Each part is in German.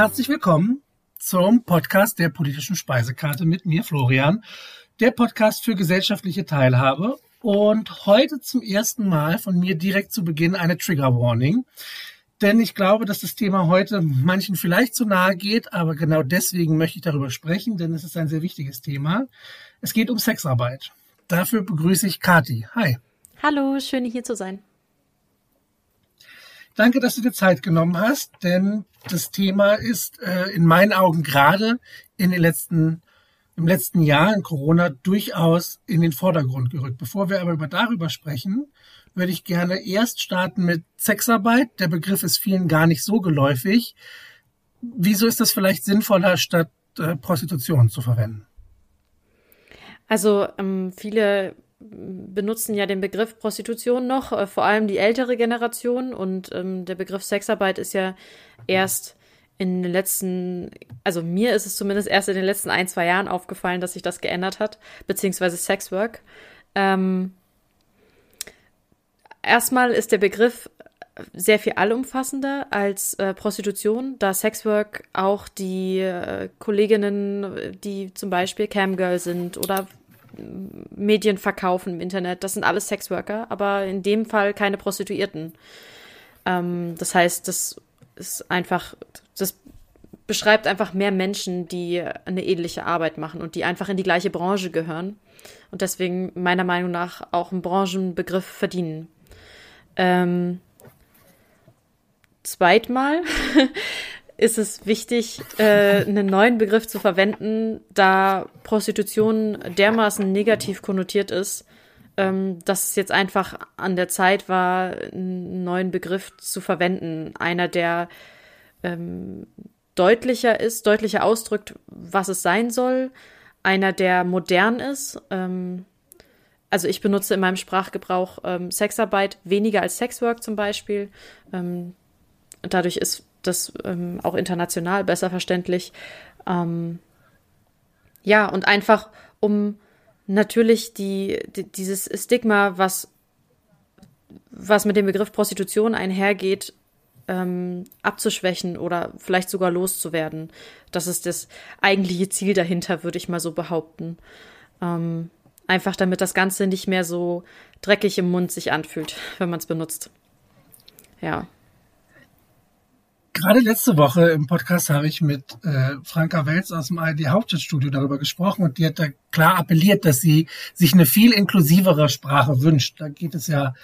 herzlich willkommen zum Podcast der politischen Speisekarte mit mir, Florian, der Podcast für gesellschaftliche Teilhabe. Und heute zum ersten Mal von mir direkt zu Beginn eine Trigger Warning. Denn ich glaube, dass das Thema heute manchen vielleicht zu nahe geht, aber genau deswegen möchte ich darüber sprechen, denn es ist ein sehr wichtiges Thema. Es geht um Sexarbeit. Dafür begrüße ich Kati. Hi. Hallo, schön hier zu sein. Danke, dass du dir Zeit genommen hast, denn das Thema ist äh, in meinen Augen gerade in den letzten im letzten Jahr in Corona durchaus in den Vordergrund gerückt. Bevor wir aber darüber sprechen, würde ich gerne erst starten mit Sexarbeit. Der Begriff ist vielen gar nicht so geläufig. Wieso ist das vielleicht sinnvoller, statt äh, Prostitution zu verwenden? Also ähm, viele benutzen ja den Begriff Prostitution noch, äh, vor allem die ältere Generation. Und ähm, der Begriff Sexarbeit ist ja erst in den letzten, also mir ist es zumindest erst in den letzten ein, zwei Jahren aufgefallen, dass sich das geändert hat, beziehungsweise Sexwork. Ähm, erstmal ist der Begriff sehr viel allumfassender als äh, Prostitution, da Sexwork auch die äh, Kolleginnen, die zum Beispiel Camgirl sind oder Medien verkaufen im Internet. Das sind alles Sexworker, aber in dem Fall keine Prostituierten. Ähm, das heißt, das ist einfach, das beschreibt einfach mehr Menschen, die eine ähnliche Arbeit machen und die einfach in die gleiche Branche gehören und deswegen meiner Meinung nach auch einen Branchenbegriff verdienen. Ähm, zweitmal ist es wichtig, äh, einen neuen Begriff zu verwenden, da Prostitution dermaßen negativ konnotiert ist, ähm, dass es jetzt einfach an der Zeit war, einen neuen Begriff zu verwenden. Einer, der ähm, deutlicher ist, deutlicher ausdrückt, was es sein soll. Einer, der modern ist. Ähm, also ich benutze in meinem Sprachgebrauch ähm, Sexarbeit weniger als Sexwork zum Beispiel. Ähm, dadurch ist das ähm, auch international besser verständlich. Ähm, ja, und einfach um natürlich die, die, dieses Stigma, was, was mit dem Begriff Prostitution einhergeht, ähm, abzuschwächen oder vielleicht sogar loszuwerden. Das ist das eigentliche Ziel dahinter, würde ich mal so behaupten. Ähm, einfach damit das Ganze nicht mehr so dreckig im Mund sich anfühlt, wenn man es benutzt. Ja. Gerade letzte Woche im Podcast habe ich mit äh, Franka Welz aus dem ARD Hauptstadtstudio darüber gesprochen und die hat da klar appelliert, dass sie sich eine viel inklusivere Sprache wünscht. Da geht es ja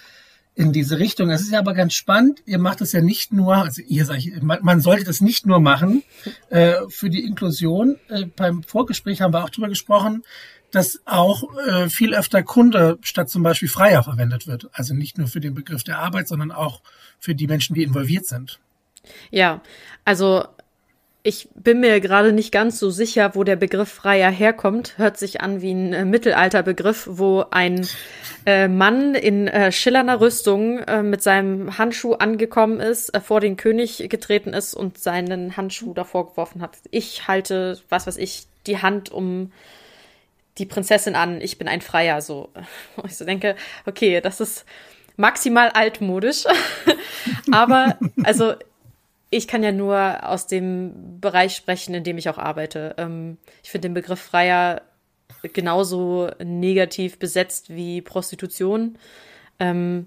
in diese Richtung. Es ist ja aber ganz spannend. Ihr macht es ja nicht nur, also ihr sag ich, man, man sollte das nicht nur machen äh, für die Inklusion. Äh, beim Vorgespräch haben wir auch darüber gesprochen, dass auch äh, viel öfter Kunde statt zum Beispiel Freier verwendet wird. Also nicht nur für den Begriff der Arbeit, sondern auch für die Menschen, die involviert sind. Ja, also ich bin mir gerade nicht ganz so sicher, wo der Begriff Freier herkommt. Hört sich an wie ein äh, Mittelalterbegriff, wo ein äh, Mann in äh, schillernder Rüstung äh, mit seinem Handschuh angekommen ist, äh, vor den König getreten ist und seinen Handschuh davor geworfen hat. Ich halte, was weiß ich, die Hand um die Prinzessin an. Ich bin ein Freier, so. Ich so denke, okay, das ist maximal altmodisch. Aber, also, ich kann ja nur aus dem Bereich sprechen, in dem ich auch arbeite. Ähm, ich finde den Begriff Freier genauso negativ besetzt wie Prostitution. Ähm,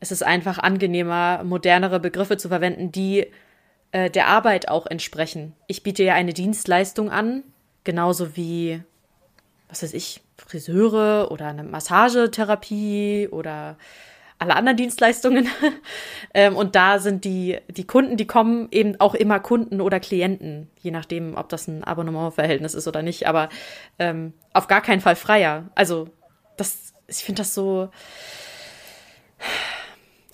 es ist einfach angenehmer, modernere Begriffe zu verwenden, die äh, der Arbeit auch entsprechen. Ich biete ja eine Dienstleistung an, genauso wie, was weiß ich, Friseure oder eine Massagetherapie oder alle anderen Dienstleistungen. ähm, und da sind die, die Kunden, die kommen, eben auch immer Kunden oder Klienten, je nachdem, ob das ein Abonnementverhältnis ist oder nicht, aber ähm, auf gar keinen Fall freier. Also, das, ich finde das so.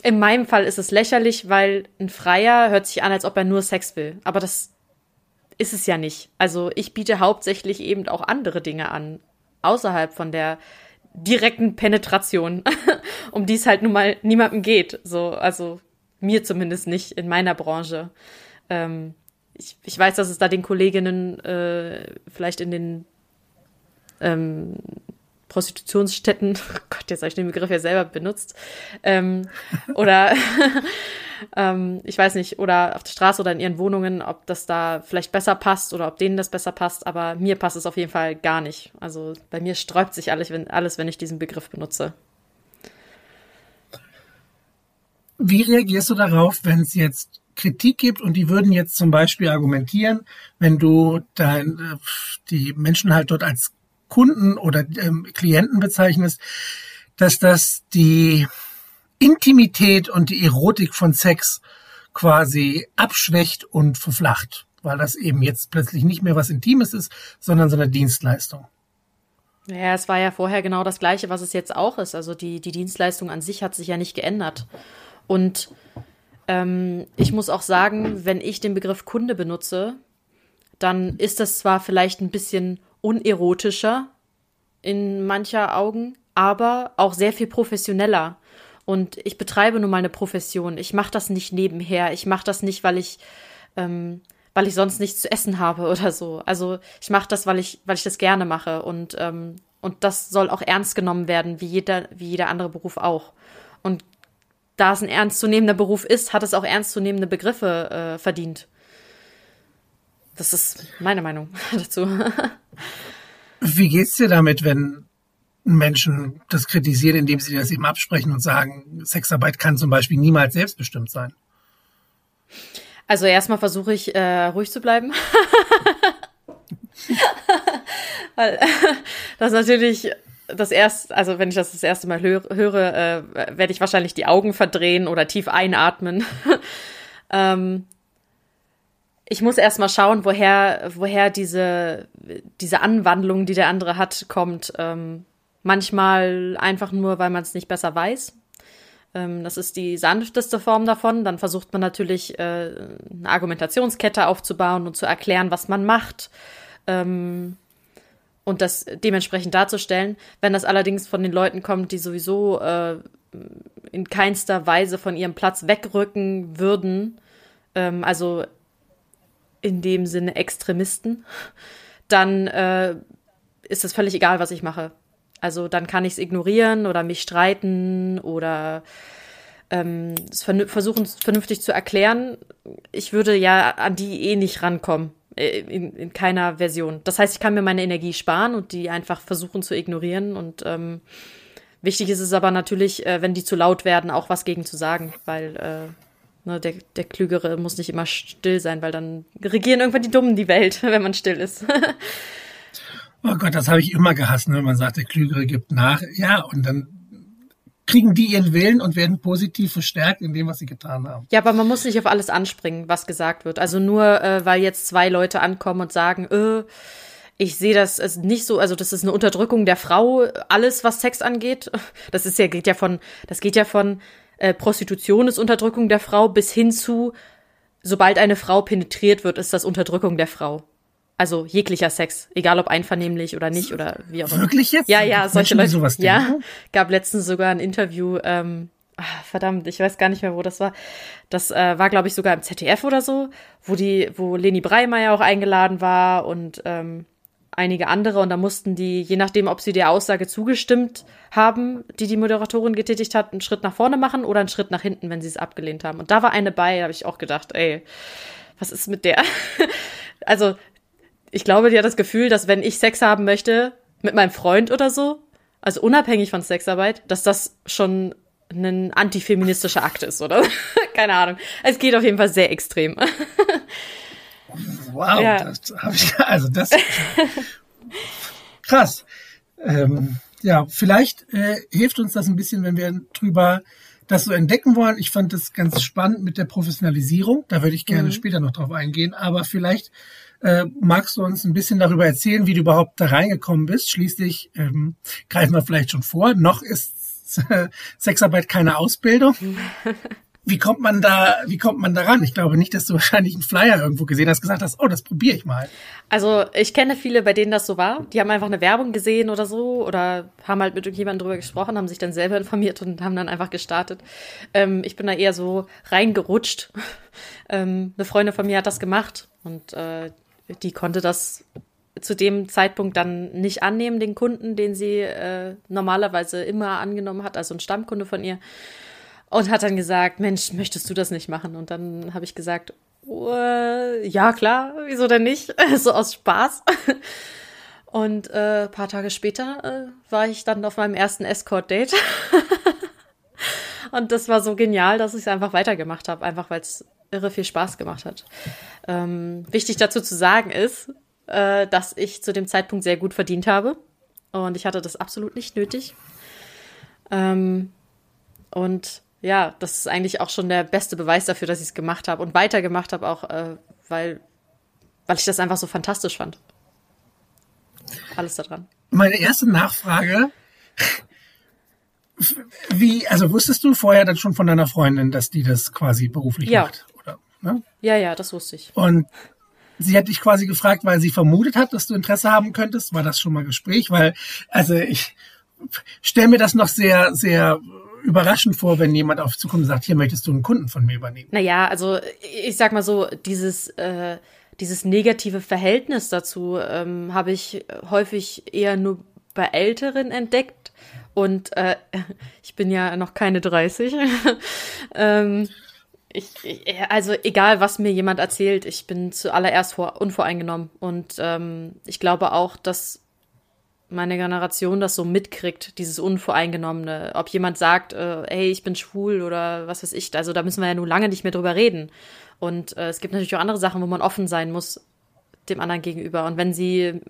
In meinem Fall ist es lächerlich, weil ein Freier hört sich an, als ob er nur Sex will. Aber das ist es ja nicht. Also ich biete hauptsächlich eben auch andere Dinge an, außerhalb von der direkten Penetration, um die es halt nun mal niemandem geht. So, also mir zumindest nicht in meiner Branche. Ähm, ich, ich weiß, dass es da den Kolleginnen äh, vielleicht in den ähm, Prostitutionsstätten, oh Gott, jetzt habe ich den Begriff ja selber benutzt, ähm, oder ähm, ich weiß nicht, oder auf der Straße oder in ihren Wohnungen, ob das da vielleicht besser passt oder ob denen das besser passt, aber mir passt es auf jeden Fall gar nicht. Also bei mir sträubt sich alles, wenn, alles, wenn ich diesen Begriff benutze. Wie reagierst du darauf, wenn es jetzt Kritik gibt und die würden jetzt zum Beispiel argumentieren, wenn du dein, äh, die Menschen halt dort als Kunden oder ähm, Klienten bezeichnest, dass das die Intimität und die Erotik von Sex quasi abschwächt und verflacht, weil das eben jetzt plötzlich nicht mehr was Intimes ist, sondern so eine Dienstleistung. Ja, es war ja vorher genau das Gleiche, was es jetzt auch ist. Also die, die Dienstleistung an sich hat sich ja nicht geändert. Und ähm, ich muss auch sagen, wenn ich den Begriff Kunde benutze, dann ist das zwar vielleicht ein bisschen unerotischer in mancher Augen, aber auch sehr viel professioneller. Und ich betreibe nun mal eine Profession. Ich mache das nicht nebenher. Ich mache das nicht, weil ich, ähm, weil ich sonst nichts zu essen habe oder so. Also ich mache das, weil ich, weil ich das gerne mache. Und, ähm, und das soll auch ernst genommen werden, wie jeder, wie jeder andere Beruf auch. Und da es ein ernstzunehmender Beruf ist, hat es auch ernstzunehmende Begriffe äh, verdient. Das ist meine Meinung dazu. Wie geht's dir damit, wenn Menschen das kritisieren, indem sie das eben absprechen und sagen, Sexarbeit kann zum Beispiel niemals selbstbestimmt sein? Also erstmal versuche ich äh, ruhig zu bleiben. Weil das natürlich das erste, also wenn ich das das erste Mal höre, höre äh, werde ich wahrscheinlich die Augen verdrehen oder tief einatmen. ähm, ich muss erstmal schauen, woher, woher diese, diese Anwandlung, die der andere hat, kommt. Ähm, Manchmal einfach nur, weil man es nicht besser weiß. Ähm, das ist die sanfteste Form davon. Dann versucht man natürlich äh, eine Argumentationskette aufzubauen und zu erklären, was man macht. Ähm, und das dementsprechend darzustellen. Wenn das allerdings von den Leuten kommt, die sowieso äh, in keinster Weise von ihrem Platz wegrücken würden, ähm, also in dem Sinne Extremisten, dann äh, ist es völlig egal, was ich mache. Also dann kann ich es ignorieren oder mich streiten oder ähm, es versuchen vernünftig zu erklären. Ich würde ja an die eh nicht rankommen. Äh, in, in keiner Version. Das heißt, ich kann mir meine Energie sparen und die einfach versuchen zu ignorieren. Und ähm, wichtig ist es aber natürlich, äh, wenn die zu laut werden, auch was gegen zu sagen, weil äh, ne, der, der Klügere muss nicht immer still sein, weil dann regieren irgendwann die Dummen die Welt, wenn man still ist. Oh Gott, das habe ich immer gehasst, ne? wenn man sagt, der Klügere gibt nach. Ja, und dann kriegen die ihren Willen und werden positiv verstärkt in dem, was sie getan haben. Ja, aber man muss nicht auf alles anspringen, was gesagt wird. Also nur, äh, weil jetzt zwei Leute ankommen und sagen, äh, ich sehe das also nicht so, also das ist eine Unterdrückung der Frau, alles, was Sex angeht. Das ist ja, geht ja von, das geht ja von äh, Prostitution ist Unterdrückung der Frau bis hin zu, sobald eine Frau penetriert wird, ist das Unterdrückung der Frau. Also jeglicher Sex, egal ob einvernehmlich oder nicht oder wie auch immer. Wirklich jetzt? Ja, ja, solche Leute. Sowas ja, gab letztens sogar ein Interview, ähm, ach, verdammt, ich weiß gar nicht mehr, wo das war. Das äh, war, glaube ich, sogar im ZDF oder so, wo die, wo Leni Breimeyer auch eingeladen war und ähm, einige andere und da mussten die, je nachdem, ob sie der Aussage zugestimmt haben, die die Moderatorin getätigt hat, einen Schritt nach vorne machen oder einen Schritt nach hinten, wenn sie es abgelehnt haben. Und da war eine bei, da habe ich auch gedacht, ey, was ist mit der? also ich glaube, die hat das Gefühl, dass wenn ich Sex haben möchte mit meinem Freund oder so, also unabhängig von Sexarbeit, dass das schon ein antifeministischer Akt ist, oder? Keine Ahnung. Es geht auf jeden Fall sehr extrem. wow, ja. das habe ich, also das krass. Ähm, ja, vielleicht äh, hilft uns das ein bisschen, wenn wir drüber das so entdecken wollen. Ich fand das ganz spannend mit der Professionalisierung. Da würde ich gerne mhm. später noch drauf eingehen. Aber vielleicht äh, magst du uns ein bisschen darüber erzählen, wie du überhaupt da reingekommen bist? Schließlich ähm, greifen wir vielleicht schon vor. Noch ist äh, Sexarbeit keine Ausbildung. Wie kommt man da, wie kommt man da ran? Ich glaube nicht, dass du wahrscheinlich einen Flyer irgendwo gesehen hast, gesagt hast, oh, das probiere ich mal. Also ich kenne viele, bei denen das so war. Die haben einfach eine Werbung gesehen oder so oder haben halt mit irgendjemandem drüber gesprochen, haben sich dann selber informiert und haben dann einfach gestartet. Ähm, ich bin da eher so reingerutscht. ähm, eine Freundin von mir hat das gemacht und äh, die konnte das zu dem Zeitpunkt dann nicht annehmen, den Kunden, den sie äh, normalerweise immer angenommen hat, also ein Stammkunde von ihr. Und hat dann gesagt, Mensch, möchtest du das nicht machen? Und dann habe ich gesagt, oh, ja klar, wieso denn nicht? so aus Spaß. Und äh, paar Tage später äh, war ich dann auf meinem ersten Escort-Date. und das war so genial, dass ich es einfach weitergemacht habe, einfach weil es irre viel Spaß gemacht hat. Ähm, wichtig dazu zu sagen ist, äh, dass ich zu dem Zeitpunkt sehr gut verdient habe. Und ich hatte das absolut nicht nötig. Ähm, und ja, das ist eigentlich auch schon der beste Beweis dafür, dass ich es gemacht habe und weitergemacht habe, auch äh, weil, weil ich das einfach so fantastisch fand. Alles daran. Meine erste Nachfrage. Wie, also wusstest du vorher dann schon von deiner Freundin, dass die das quasi beruflich ja. macht? Oder, ne? Ja, ja, das wusste ich. Und sie hat dich quasi gefragt, weil sie vermutet hat, dass du Interesse haben könntest. War das schon mal Gespräch? Weil, also ich stelle mir das noch sehr, sehr überraschend vor, wenn jemand auf Zukunft sagt, hier möchtest du einen Kunden von mir übernehmen. Naja, also ich sag mal so, dieses, äh, dieses negative Verhältnis dazu ähm, habe ich häufig eher nur bei Älteren entdeckt. Und äh, ich bin ja noch keine 30. ähm, ich, ich, also egal, was mir jemand erzählt, ich bin zuallererst vor, unvoreingenommen. Und ähm, ich glaube auch, dass meine Generation das so mitkriegt, dieses Unvoreingenommene. Ob jemand sagt, äh, hey, ich bin schwul oder was weiß ich, also da müssen wir ja nun lange nicht mehr drüber reden. Und äh, es gibt natürlich auch andere Sachen, wo man offen sein muss dem anderen gegenüber. Und wenn sie,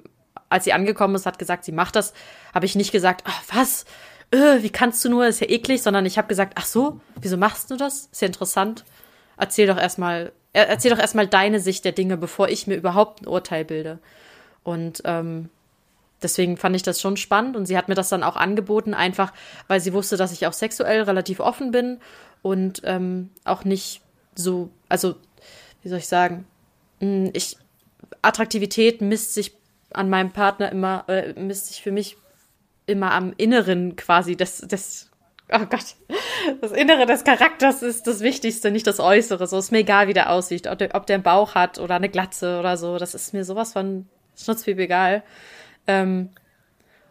als sie angekommen ist, hat gesagt, sie macht das, habe ich nicht gesagt, ach was, äh, wie kannst du nur, ist ja eklig, sondern ich habe gesagt, ach so, wieso machst du das? Ist ja interessant. Erzähl doch erstmal, erzähl doch erstmal deine Sicht der Dinge, bevor ich mir überhaupt ein Urteil bilde. Und ähm, deswegen fand ich das schon spannend und sie hat mir das dann auch angeboten, einfach weil sie wusste, dass ich auch sexuell relativ offen bin und ähm, auch nicht so, also wie soll ich sagen, hm, ich Attraktivität misst sich an meinem Partner immer, äh, misst sich für mich immer am Inneren quasi des, des, oh Gott, das Innere des Charakters ist das Wichtigste, nicht das Äußere. So ist mir egal, wie der aussieht, ob der, ob der einen Bauch hat oder eine Glatze oder so. Das ist mir sowas von schnutzpiep egal. Ähm,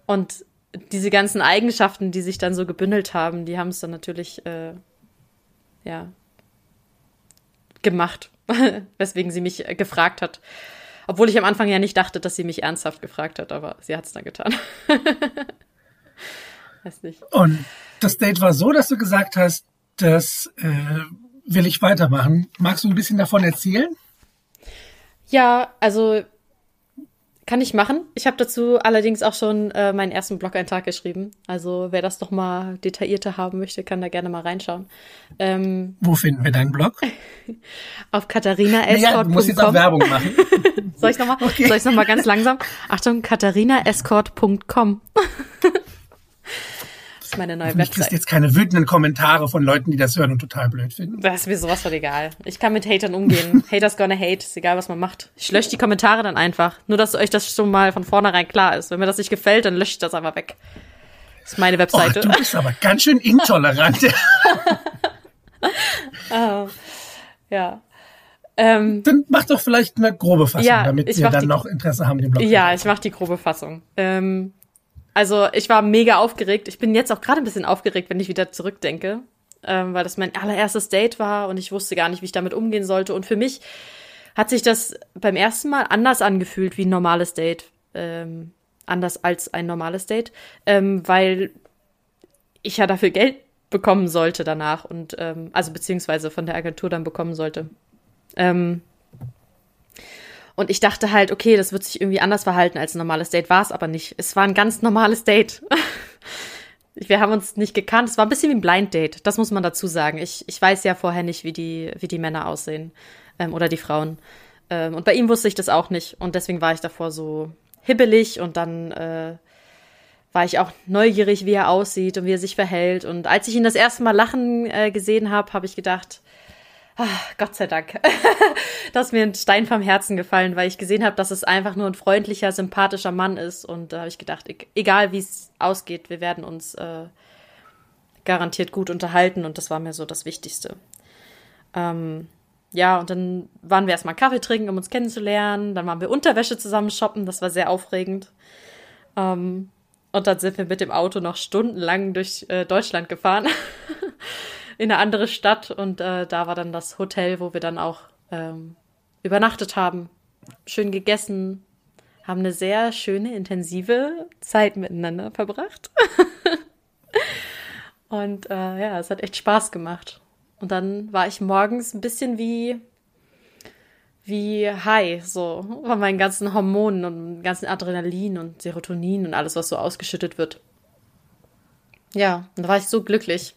und diese ganzen Eigenschaften, die sich dann so gebündelt haben, die haben es dann natürlich, äh, ja, gemacht, weswegen sie mich äh, gefragt hat. Obwohl ich am Anfang ja nicht dachte, dass sie mich ernsthaft gefragt hat, aber sie hat es dann getan. Weiß nicht. Und das Date war so, dass du gesagt hast, das äh, will ich weitermachen. Magst du ein bisschen davon erzählen? Ja, also kann ich machen. Ich habe dazu allerdings auch schon äh, meinen ersten Blog-Eintrag geschrieben. Also wer das doch mal detaillierter haben möchte, kann da gerne mal reinschauen. Ähm, Wo finden wir deinen Blog? auf katharinaescort.com. Naja, du musst jetzt auch Werbung machen. soll ich nochmal okay. Soll ich noch mal ganz langsam? Achtung, katharinaescort.com. Ist meine neue Website. Ich kriegst jetzt keine wütenden Kommentare von Leuten, die das hören und total blöd finden. Das ist mir sowas von egal. Ich kann mit Hatern umgehen. Haters gonna hate. Ist egal, was man macht. Ich lösche die Kommentare dann einfach. Nur, dass euch das schon mal von vornherein klar ist. Wenn mir das nicht gefällt, dann lösche ich das einfach weg. Das ist meine Webseite. Oh, du bist aber ganz schön intolerant. oh, ja. Ähm, dann mach doch vielleicht eine grobe Fassung, ja, damit wir dann noch Interesse haben, den Blog. Ja, ich mache die grobe Fassung. Ähm, also ich war mega aufgeregt. Ich bin jetzt auch gerade ein bisschen aufgeregt, wenn ich wieder zurückdenke, ähm, weil das mein allererstes Date war und ich wusste gar nicht, wie ich damit umgehen sollte. Und für mich hat sich das beim ersten Mal anders angefühlt wie ein normales Date. Ähm, anders als ein normales Date, ähm, weil ich ja dafür Geld bekommen sollte danach und ähm, also beziehungsweise von der Agentur dann bekommen sollte. Ähm, und ich dachte halt, okay, das wird sich irgendwie anders verhalten als ein normales Date. War es aber nicht. Es war ein ganz normales Date. Wir haben uns nicht gekannt. Es war ein bisschen wie ein Blind Date. Das muss man dazu sagen. Ich, ich weiß ja vorher nicht, wie die, wie die Männer aussehen. Ähm, oder die Frauen. Ähm, und bei ihm wusste ich das auch nicht. Und deswegen war ich davor so hibbelig und dann äh, war ich auch neugierig, wie er aussieht und wie er sich verhält. Und als ich ihn das erste Mal lachen äh, gesehen habe, habe ich gedacht, Ach, Gott sei Dank. das ist mir ein Stein vom Herzen gefallen, weil ich gesehen habe, dass es einfach nur ein freundlicher, sympathischer Mann ist. Und da habe ich gedacht, e-, egal wie es ausgeht, wir werden uns äh, garantiert gut unterhalten. Und das war mir so das Wichtigste. Ähm, ja, und dann waren wir erstmal Kaffee trinken, um uns kennenzulernen. Dann waren wir Unterwäsche zusammen shoppen. Das war sehr aufregend. Ähm, und dann sind wir mit dem Auto noch stundenlang durch äh, Deutschland gefahren. in eine andere Stadt. Und äh, da war dann das Hotel, wo wir dann auch ähm, übernachtet haben. Schön gegessen. Haben eine sehr schöne, intensive Zeit miteinander verbracht. und äh, ja, es hat echt Spaß gemacht. Und dann war ich morgens ein bisschen wie, wie high, so von meinen ganzen Hormonen und ganzen Adrenalin und Serotonin und alles, was so ausgeschüttet wird. Ja, und da war ich so glücklich.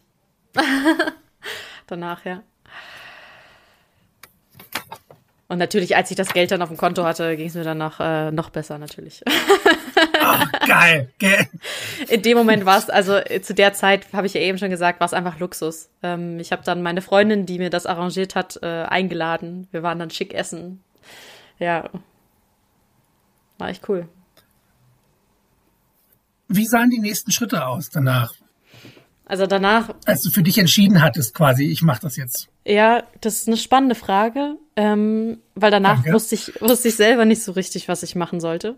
Danach, ja. Und natürlich, als ich das Geld dann auf dem Konto hatte, ging es mir dann noch, äh, noch besser, natürlich. Oh, geil, geil. In dem Moment war es, also äh, zu der Zeit, habe ich ja eben schon gesagt, war es einfach Luxus. Ähm, ich habe dann meine Freundin, die mir das arrangiert hat, äh, eingeladen. Wir waren dann schick essen. Ja. War echt cool. Wie sahen die nächsten Schritte aus danach? Also danach. Als du für dich entschieden hattest, quasi, ich mache das jetzt. Ja, das ist eine spannende Frage, ähm, weil danach wusste ich, wusste ich selber nicht so richtig, was ich machen sollte.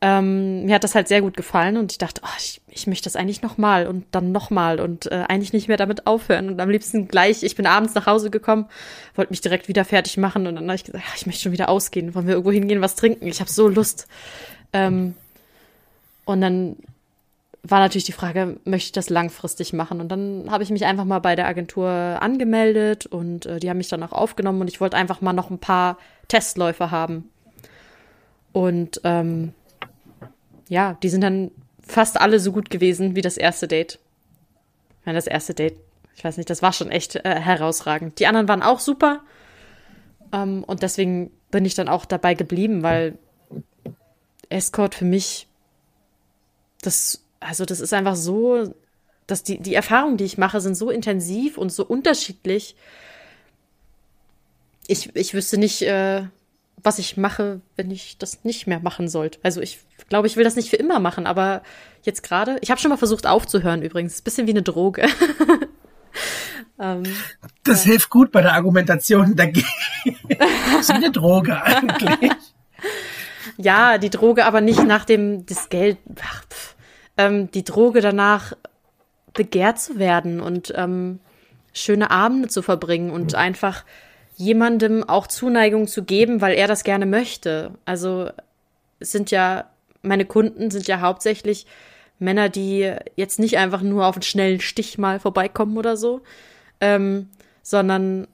Ähm, mir hat das halt sehr gut gefallen und ich dachte, oh, ich, ich möchte das eigentlich nochmal und dann nochmal und äh, eigentlich nicht mehr damit aufhören und am liebsten gleich, ich bin abends nach Hause gekommen, wollte mich direkt wieder fertig machen und dann habe ich gesagt, ach, ich möchte schon wieder ausgehen, wollen wir irgendwo hingehen, was trinken, ich habe so Lust. Ähm, und dann war natürlich die Frage, möchte ich das langfristig machen? Und dann habe ich mich einfach mal bei der Agentur angemeldet und äh, die haben mich dann auch aufgenommen und ich wollte einfach mal noch ein paar Testläufe haben. Und ähm, ja, die sind dann fast alle so gut gewesen wie das erste Date. Ich meine, das erste Date, ich weiß nicht, das war schon echt äh, herausragend. Die anderen waren auch super. Ähm, und deswegen bin ich dann auch dabei geblieben, weil Escort für mich das also das ist einfach so, dass die, die Erfahrungen, die ich mache, sind so intensiv und so unterschiedlich. Ich, ich wüsste nicht, äh, was ich mache, wenn ich das nicht mehr machen sollte. Also ich glaube, ich will das nicht für immer machen, aber jetzt gerade, ich habe schon mal versucht aufzuhören übrigens. Ist ein bisschen wie eine Droge. ähm, das ja. hilft gut bei der Argumentation dagegen. das ist wie eine Droge eigentlich. Ja, die Droge, aber nicht nach dem das Geld. Ach, pff ähm, die Droge danach begehrt zu werden und ähm, schöne Abende zu verbringen und einfach jemandem auch Zuneigung zu geben, weil er das gerne möchte. Also es sind ja, meine Kunden sind ja hauptsächlich Männer, die jetzt nicht einfach nur auf einen schnellen Stich mal vorbeikommen oder so, ähm, sondern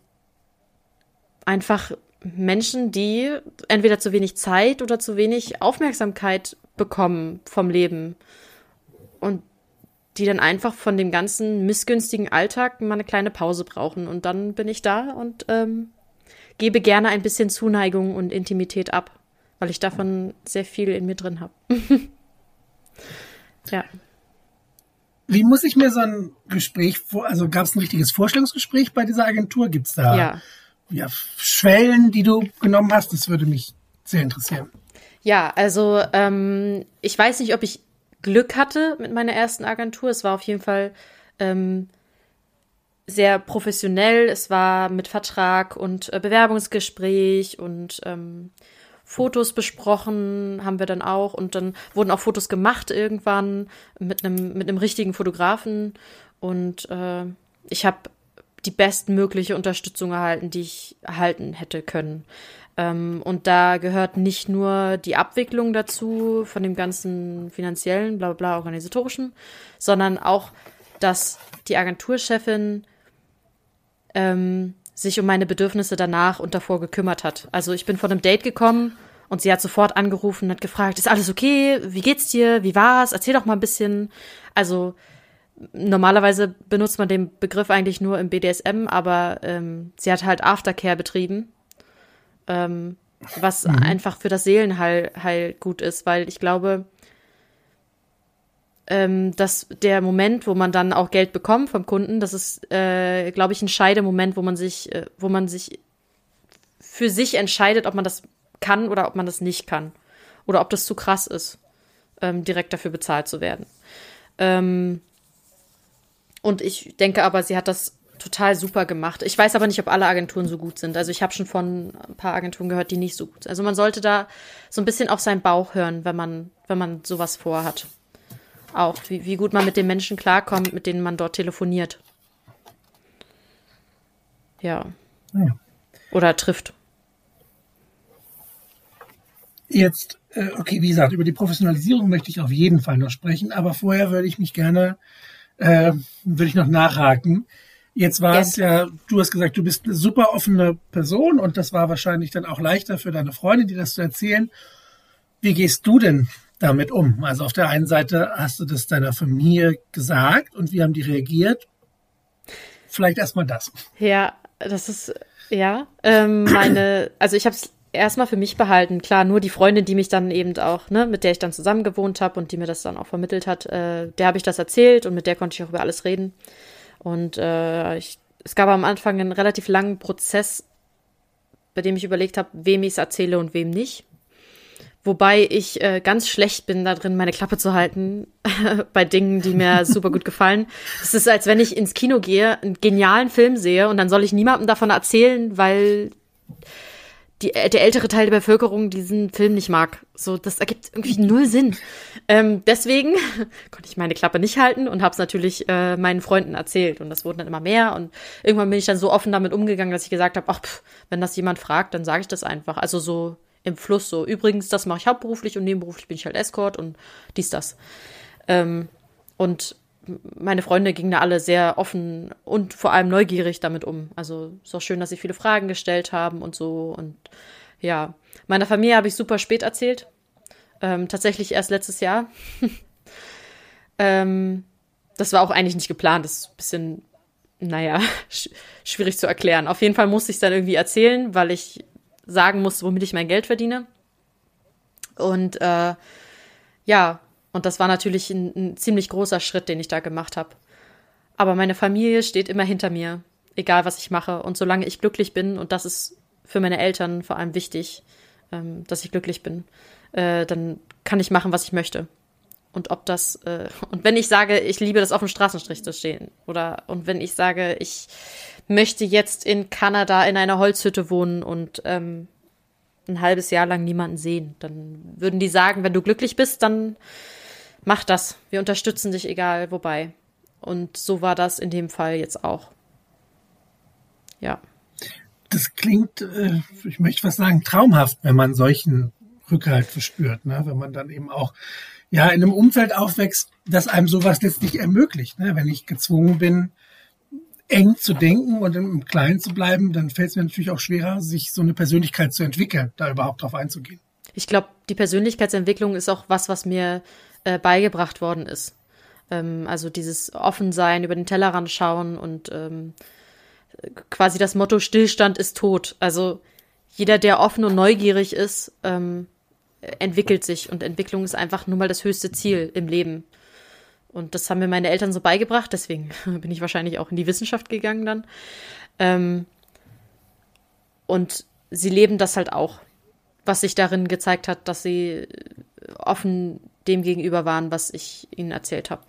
einfach Menschen, die entweder zu wenig Zeit oder zu wenig Aufmerksamkeit bekommen vom Leben und die dann einfach von dem ganzen missgünstigen Alltag mal eine kleine Pause brauchen. Und dann bin ich da und ähm, gebe gerne ein bisschen Zuneigung und Intimität ab, weil ich davon sehr viel in mir drin habe. ja. Wie muss ich mir so ein Gespräch vor, also gab es ein richtiges Vorstellungsgespräch bei dieser Agentur? Gibt es da ja. ja. Schwellen, die du genommen hast? Das würde mich sehr interessieren. Ja, also ähm, ich weiß nicht, ob ich Glück hatte mit meiner ersten Agentur. Es war auf jeden Fall ähm, sehr professionell. Es war mit Vertrag und äh, Bewerbungsgespräch und ähm, Fotos besprochen haben wir dann auch und dann wurden auch Fotos gemacht irgendwann mit einem mit einem richtigen Fotografen und äh, ich habe die bestmögliche Unterstützung erhalten, die ich erhalten hätte können. Ähm, und da gehört nicht nur die Abwicklung dazu von dem ganzen finanziellen, bla bla, organisatorischen, sondern auch, dass die Agenturchefin ähm, sich um meine Bedürfnisse danach und davor gekümmert hat. Also ich bin von einem Date gekommen und sie hat sofort angerufen und hat gefragt, ist alles okay? Wie geht's dir? Wie war's? Erzähl doch mal ein bisschen. Also normalerweise benutzt man den Begriff eigentlich nur im BDSM, aber ähm, sie hat halt Aftercare betrieben ähm, was mhm. einfach für das Seelenheil Heil gut ist, weil ich glaube, ähm, dass der Moment, wo man dann auch Geld bekommt vom Kunden, das ist, äh, glaube ich, ein Scheidemoment, wo man sich, äh, wo man sich für sich entscheidet, ob man das kann oder ob man das nicht kann. Oder ob das zu krass ist, ähm, direkt dafür bezahlt zu werden. Ähm, und ich denke aber, sie hat das total super gemacht. Ich weiß aber nicht, ob alle Agenturen so gut sind. Also ich habe schon von ein paar Agenturen gehört, die nicht so gut sind. Also man sollte da so ein bisschen auf seinen Bauch hören, wenn man, wenn man sowas vorhat. Auch, wie, wie gut man mit den Menschen klarkommt, mit denen man dort telefoniert. Ja. ja. Oder trifft. Jetzt, äh, okay, wie gesagt, über die Professionalisierung möchte ich auf jeden Fall noch sprechen, aber vorher würde ich mich gerne, äh, würde ich noch nachhaken. Jetzt war es ja, du hast gesagt, du bist eine super offene Person und das war wahrscheinlich dann auch leichter für deine Freundin, dir das zu erzählen. Wie gehst du denn damit um? Also auf der einen Seite hast du das deiner Familie gesagt und wie haben die reagiert? Vielleicht erstmal das. Ja, das ist, ja, ähm, meine, also ich habe es erstmal für mich behalten. Klar, nur die Freundin, die mich dann eben auch, ne, mit der ich dann zusammen gewohnt habe und die mir das dann auch vermittelt hat, äh, der habe ich das erzählt und mit der konnte ich auch über alles reden. Und äh, ich, es gab am Anfang einen relativ langen Prozess, bei dem ich überlegt habe, wem ich es erzähle und wem nicht. Wobei ich äh, ganz schlecht bin da drin, meine Klappe zu halten bei Dingen, die mir super gut gefallen. Es ist, als wenn ich ins Kino gehe, einen genialen Film sehe und dann soll ich niemandem davon erzählen, weil die, äh, der ältere Teil der Bevölkerung diesen Film nicht mag. So, das ergibt irgendwie null Sinn. Ähm, deswegen konnte ich meine Klappe nicht halten und habe es natürlich äh, meinen Freunden erzählt. Und das wurden dann immer mehr. Und irgendwann bin ich dann so offen damit umgegangen, dass ich gesagt habe, ach, pff, wenn das jemand fragt, dann sage ich das einfach. Also so im Fluss so. Übrigens, das mache ich hauptberuflich und nebenberuflich bin ich halt Escort und dies, das. Ähm, und meine Freunde gingen da alle sehr offen und vor allem neugierig damit um. Also ist auch schön, dass sie viele Fragen gestellt haben und so. Und ja, meiner Familie habe ich super spät erzählt. Ähm, tatsächlich erst letztes Jahr. ähm, das war auch eigentlich nicht geplant. Das ist ein bisschen, naja, sch schwierig zu erklären. Auf jeden Fall musste ich es dann irgendwie erzählen, weil ich sagen musste, womit ich mein Geld verdiene. Und äh, ja, und das war natürlich ein, ein ziemlich großer Schritt, den ich da gemacht habe. Aber meine Familie steht immer hinter mir, egal was ich mache. Und solange ich glücklich bin, und das ist für meine Eltern vor allem wichtig, ähm, dass ich glücklich bin, äh, dann kann ich machen, was ich möchte. Und ob das, äh, und wenn ich sage, ich liebe das auf dem Straßenstrich zu stehen, oder, und wenn ich sage, ich möchte jetzt in Kanada in einer Holzhütte wohnen und ähm, ein halbes Jahr lang niemanden sehen, dann würden die sagen, wenn du glücklich bist, dann mach das. Wir unterstützen dich, egal wobei. Und so war das in dem Fall jetzt auch. Ja. Das klingt, äh, ich möchte was sagen, traumhaft, wenn man solchen Rückhalt verspürt, ne? wenn man dann eben auch ja in einem Umfeld aufwächst, das einem sowas letztlich ermöglicht. Ne? Wenn ich gezwungen bin, eng zu denken und im Kleinen zu bleiben, dann fällt es mir natürlich auch schwerer, sich so eine Persönlichkeit zu entwickeln, da überhaupt drauf einzugehen. Ich glaube, die Persönlichkeitsentwicklung ist auch was, was mir äh, beigebracht worden ist. Ähm, also dieses Offensein, über den Tellerrand schauen und ähm, quasi das Motto Stillstand ist tot. Also jeder, der offen und neugierig ist, ähm, entwickelt sich und Entwicklung ist einfach nur mal das höchste Ziel im Leben. Und das haben mir meine Eltern so beigebracht, deswegen bin ich wahrscheinlich auch in die Wissenschaft gegangen dann. Ähm, und sie leben das halt auch, was sich darin gezeigt hat, dass sie offen dem gegenüber waren, was ich ihnen erzählt habe.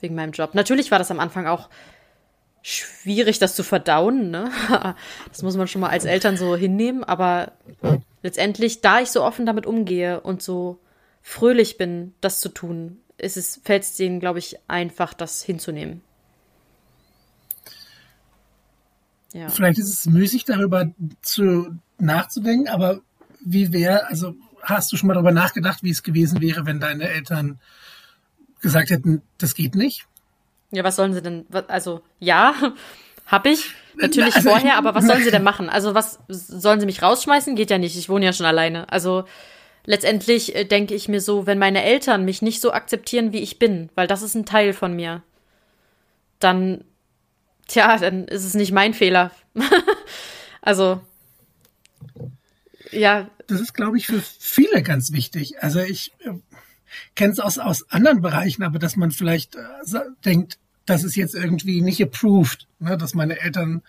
Wegen meinem Job. Natürlich war das am Anfang auch schwierig, das zu verdauen. Ne? Das muss man schon mal als Eltern so hinnehmen. Aber letztendlich, da ich so offen damit umgehe und so fröhlich bin, das zu tun, ist es, fällt es denen, glaube ich, einfach, das hinzunehmen. Ja. Vielleicht ist es müßig, darüber zu, nachzudenken, aber wie wäre, also hast du schon mal darüber nachgedacht, wie es gewesen wäre, wenn deine Eltern gesagt hätten, das geht nicht? Ja, was sollen sie denn? Also ja, hab ich natürlich also, vorher, aber was sollen sie denn machen? Also was sollen sie mich rausschmeißen? Geht ja nicht. Ich wohne ja schon alleine. Also letztendlich äh, denke ich mir so, wenn meine Eltern mich nicht so akzeptieren, wie ich bin, weil das ist ein Teil von mir, dann, tja, dann ist es nicht mein Fehler. also ja. Das ist, glaube ich, für viele ganz wichtig. Also ich äh, kenne es aus, aus anderen Bereichen, aber dass man vielleicht äh, denkt, das ist jetzt irgendwie nicht approved, ne, dass meine Eltern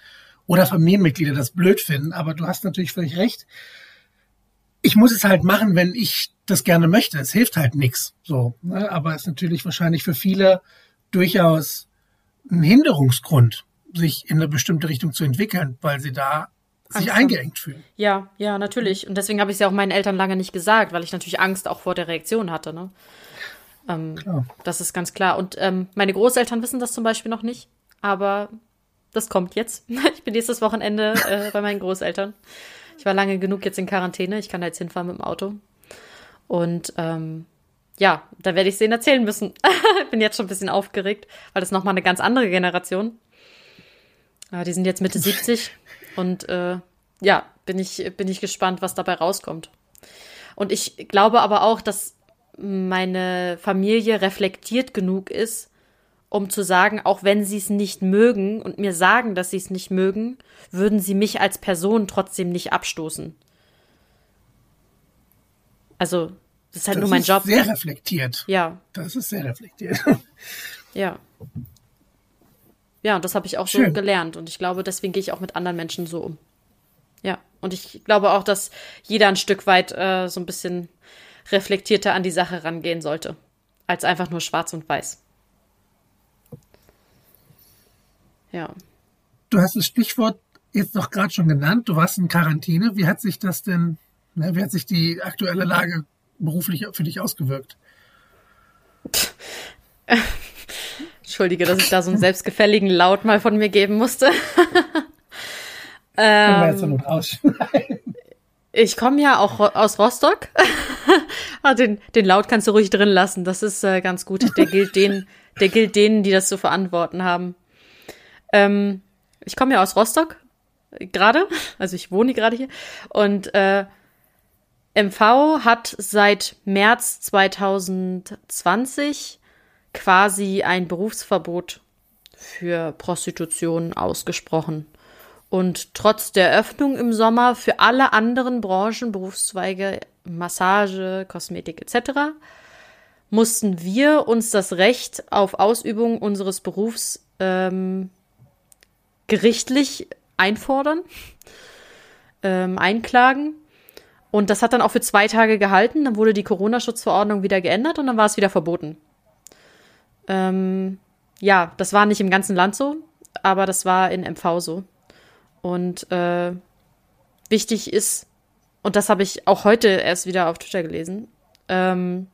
oder Familienmitglieder das blöd finden. Aber du hast natürlich völlig recht. Ich muss es halt machen, wenn ich das gerne möchte. Es hilft halt nichts. So, ne? aber es ist natürlich wahrscheinlich für viele durchaus ein Hinderungsgrund, sich in eine bestimmte Richtung zu entwickeln, weil sie da sich eingeengt fühlen. Ja, ja, natürlich. Und deswegen habe ich es ja auch meinen Eltern lange nicht gesagt, weil ich natürlich Angst auch vor der Reaktion hatte. Ne? Ähm, das ist ganz klar. Und ähm, meine Großeltern wissen das zum Beispiel noch nicht, aber das kommt jetzt. Ich bin nächstes Wochenende äh, bei meinen Großeltern. Ich war lange genug jetzt in Quarantäne. Ich kann da jetzt hinfahren mit dem Auto. Und ähm, ja, da werde ich es denen erzählen müssen. bin jetzt schon ein bisschen aufgeregt, weil das nochmal eine ganz andere Generation. Ja, die sind jetzt Mitte 70 und äh, ja, bin ich, bin ich gespannt, was dabei rauskommt. Und ich glaube aber auch, dass meine Familie reflektiert genug ist, um zu sagen, auch wenn sie es nicht mögen und mir sagen, dass sie es nicht mögen, würden sie mich als Person trotzdem nicht abstoßen. Also, das ist halt das nur mein ist Job. Sehr reflektiert. Ja. Das ist sehr reflektiert. Ja. Ja, und das habe ich auch Schön. so gelernt. Und ich glaube, deswegen gehe ich auch mit anderen Menschen so um. Ja. Und ich glaube auch, dass jeder ein Stück weit äh, so ein bisschen reflektierter an die Sache rangehen sollte. Als einfach nur schwarz und weiß. Ja. Du hast das Stichwort jetzt doch gerade schon genannt. Du warst in Quarantäne. Wie hat sich das denn, ne, wie hat sich die aktuelle Lage beruflich für dich ausgewirkt? Entschuldige, dass ich da so einen selbstgefälligen Laut mal von mir geben musste. ähm, ich komme ja auch aus Rostock. Ah, den, den Laut kannst du ruhig drin lassen. Das ist äh, ganz gut. Der gilt denen, der gilt denen, die das zu verantworten haben. Ähm, ich komme ja aus Rostock gerade, also ich wohne gerade hier und äh, MV hat seit März 2020 quasi ein Berufsverbot für Prostitution ausgesprochen. Und trotz der Öffnung im Sommer für alle anderen Branchen, Berufszweige, Massage, Kosmetik etc., mussten wir uns das Recht auf Ausübung unseres Berufs ähm, gerichtlich einfordern, ähm, einklagen. Und das hat dann auch für zwei Tage gehalten. Dann wurde die Corona-Schutzverordnung wieder geändert und dann war es wieder verboten. Ähm, ja, das war nicht im ganzen Land so, aber das war in MV so. Und äh, wichtig ist, und das habe ich auch heute erst wieder auf Twitter gelesen, ähm,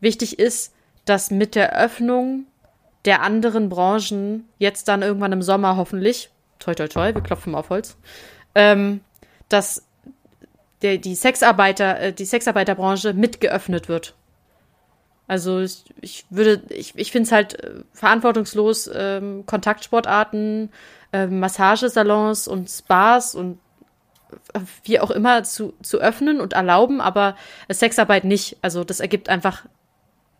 wichtig ist, dass mit der Öffnung der anderen Branchen jetzt dann irgendwann im Sommer hoffentlich, toi toi toi, wir klopfen auf Holz, ähm, dass der, die Sexarbeiter, äh, die Sexarbeiterbranche mitgeöffnet wird. Also ich, ich würde, ich, ich finde es halt äh, verantwortungslos, ähm, Kontaktsportarten, äh, Massagesalons und Spas und äh, wie auch immer zu, zu öffnen und erlauben, aber Sexarbeit nicht. Also das ergibt einfach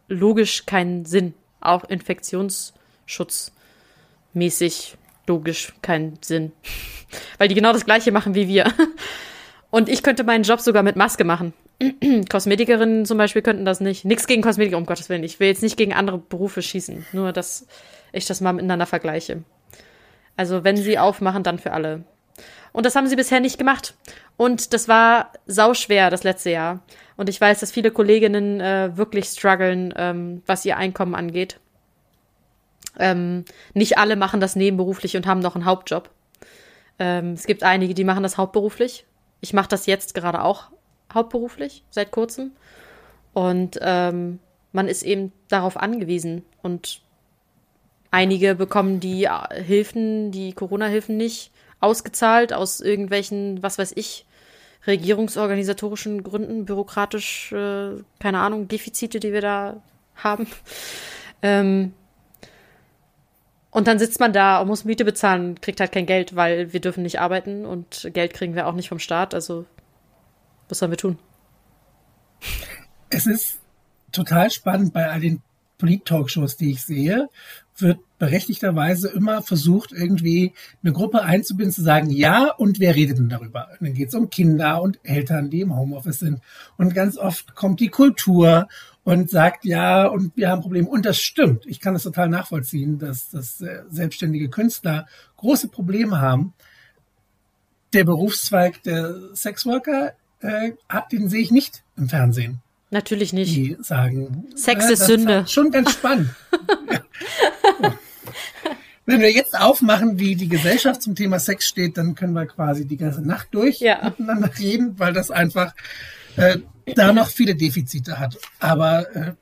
logisch keinen Sinn. Auch infektionsschutzmäßig logisch keinen Sinn. Weil die genau das gleiche machen wie wir. Und ich könnte meinen Job sogar mit Maske machen. Kosmetikerinnen zum Beispiel könnten das nicht. Nichts gegen Kosmetiker, um Gottes Willen. Ich will jetzt nicht gegen andere Berufe schießen. Nur, dass ich das mal miteinander vergleiche. Also, wenn sie aufmachen, dann für alle. Und das haben sie bisher nicht gemacht. Und das war sauschwer das letzte Jahr. Und ich weiß, dass viele Kolleginnen äh, wirklich strugglen, ähm, was ihr Einkommen angeht. Ähm, nicht alle machen das nebenberuflich und haben noch einen Hauptjob. Ähm, es gibt einige, die machen das hauptberuflich. Ich mache das jetzt gerade auch hauptberuflich seit kurzem. Und ähm, man ist eben darauf angewiesen. Und einige bekommen die äh, Hilfen, die Corona-Hilfen nicht ausgezahlt aus irgendwelchen, was weiß ich, regierungsorganisatorischen Gründen, bürokratisch, äh, keine Ahnung, Defizite, die wir da haben. Ähm, und dann sitzt man da und muss Miete bezahlen, kriegt halt kein Geld, weil wir dürfen nicht arbeiten und Geld kriegen wir auch nicht vom Staat. Also was sollen wir tun? Es ist total spannend bei all den Polit-Talkshows, die ich sehe, wird berechtigterweise immer versucht, irgendwie eine Gruppe einzubinden, zu sagen, ja, und wer redet denn darüber? Und dann geht es um Kinder und Eltern, die im Homeoffice sind. Und ganz oft kommt die Kultur und sagt, ja, und wir haben Probleme. Und das stimmt. Ich kann das total nachvollziehen, dass, dass äh, selbstständige Künstler große Probleme haben. Der Berufszweig der Sexworker äh, den sehe ich nicht im Fernsehen. Natürlich nicht. Die sagen, Sex ist Sünde. Ist schon ganz spannend. ja. wenn wir jetzt aufmachen, wie die Gesellschaft zum Thema Sex steht, dann können wir quasi die ganze Nacht durch ja. miteinander reden, weil das einfach äh, da noch viele Defizite hat. Aber äh,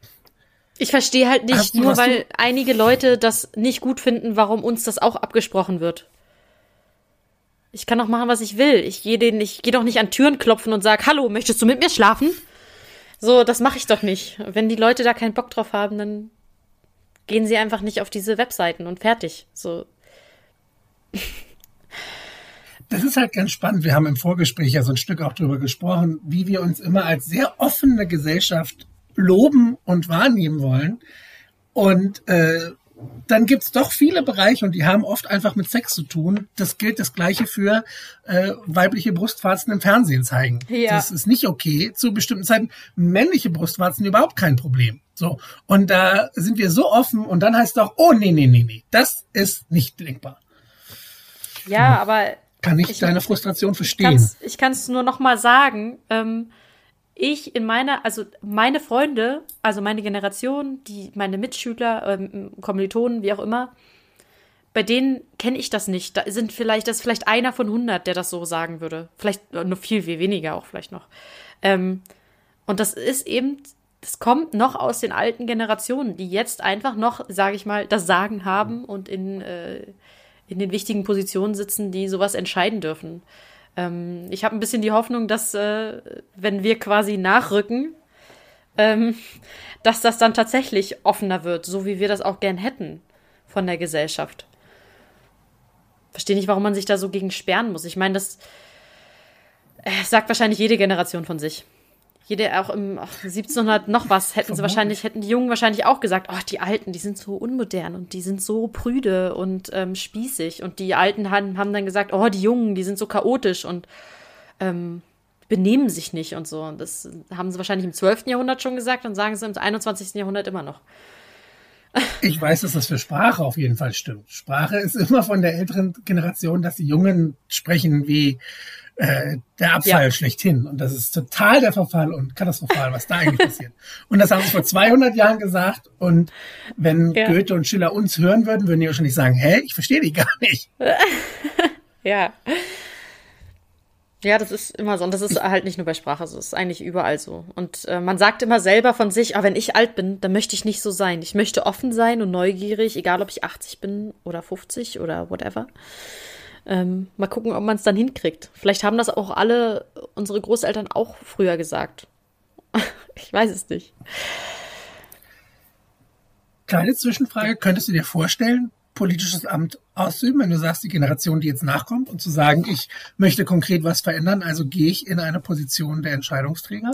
ich verstehe halt nicht, nur weil einige Leute das nicht gut finden, warum uns das auch abgesprochen wird. Ich kann doch machen, was ich will. Ich gehe den, ich gehe doch nicht an Türen klopfen und sag, hallo, möchtest du mit mir schlafen? So, das mache ich doch nicht. Wenn die Leute da keinen Bock drauf haben, dann gehen sie einfach nicht auf diese Webseiten und fertig. So. Das ist halt ganz spannend. Wir haben im Vorgespräch ja so ein Stück auch darüber gesprochen, wie wir uns immer als sehr offene Gesellschaft loben und wahrnehmen wollen. Und äh, dann gibt's doch viele Bereiche und die haben oft einfach mit Sex zu tun. Das gilt das gleiche für äh, weibliche Brustwarzen im Fernsehen zeigen. Ja. Das ist nicht okay. Zu bestimmten Zeiten männliche Brustwarzen überhaupt kein Problem. So und da sind wir so offen und dann heißt doch, oh nee nee nee nee, das ist nicht denkbar. Ja, hm. aber kann ich, ich deine Frustration verstehen. ich kann es nur noch mal sagen. Ähm, ich in meiner, also meine Freunde, also meine Generation, die meine Mitschüler, ähm, Kommilitonen, wie auch immer, bei denen kenne ich das nicht. Da sind vielleicht, das ist vielleicht einer von 100, der das so sagen würde. Vielleicht nur viel, viel weniger auch vielleicht noch. Ähm, und das ist eben, das kommt noch aus den alten Generationen, die jetzt einfach noch, sage ich mal, das Sagen haben und in, äh, in den wichtigen Positionen sitzen, die sowas entscheiden dürfen. Ähm, ich habe ein bisschen die Hoffnung, dass, äh, wenn wir quasi nachrücken, ähm, dass das dann tatsächlich offener wird, so wie wir das auch gern hätten von der Gesellschaft. Verstehe nicht, warum man sich da so gegen sperren muss. Ich meine, das äh, sagt wahrscheinlich jede Generation von sich jede auch im ach, 1700 noch was hätten sie wahrscheinlich hätten die Jungen wahrscheinlich auch gesagt, oh, die Alten, die sind so unmodern und die sind so prüde und ähm, spießig und die Alten haben, haben dann gesagt, oh, die Jungen, die sind so chaotisch und ähm, benehmen sich nicht und so. Und das haben sie wahrscheinlich im 12. Jahrhundert schon gesagt und sagen sie im 21. Jahrhundert immer noch. Ich weiß, dass das für Sprache auf jeden Fall stimmt. Sprache ist immer von der älteren Generation, dass die Jungen sprechen wie äh, der Abfall ja. schlechthin. Und das ist total der Verfall und katastrophal, was da eigentlich passiert. Und das haben sie vor 200 Jahren gesagt. Und wenn ja. Goethe und Schiller uns hören würden, würden die wahrscheinlich sagen, hä, ich verstehe die gar nicht. ja. Ja, das ist immer so. Und das ist halt nicht nur bei Sprache so. Das ist eigentlich überall so. Und äh, man sagt immer selber von sich, ah, wenn ich alt bin, dann möchte ich nicht so sein. Ich möchte offen sein und neugierig, egal ob ich 80 bin oder 50 oder whatever. Ähm, mal gucken, ob man es dann hinkriegt. Vielleicht haben das auch alle unsere Großeltern auch früher gesagt. ich weiß es nicht. Kleine Zwischenfrage, könntest du dir vorstellen, politisches Amt auszuüben, wenn du sagst, die Generation, die jetzt nachkommt, und zu sagen, ich möchte konkret was verändern, also gehe ich in eine Position der Entscheidungsträger?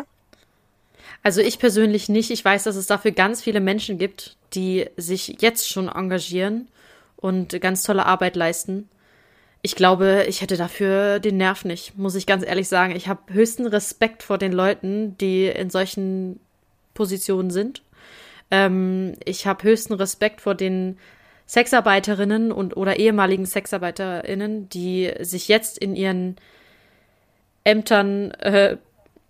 Also ich persönlich nicht. Ich weiß, dass es dafür ganz viele Menschen gibt, die sich jetzt schon engagieren und ganz tolle Arbeit leisten ich glaube, ich hätte dafür den Nerv nicht, muss ich ganz ehrlich sagen. Ich habe höchsten Respekt vor den Leuten, die in solchen Positionen sind. Ähm, ich habe höchsten Respekt vor den Sexarbeiterinnen und oder ehemaligen Sexarbeiterinnen, die sich jetzt in ihren Ämtern äh,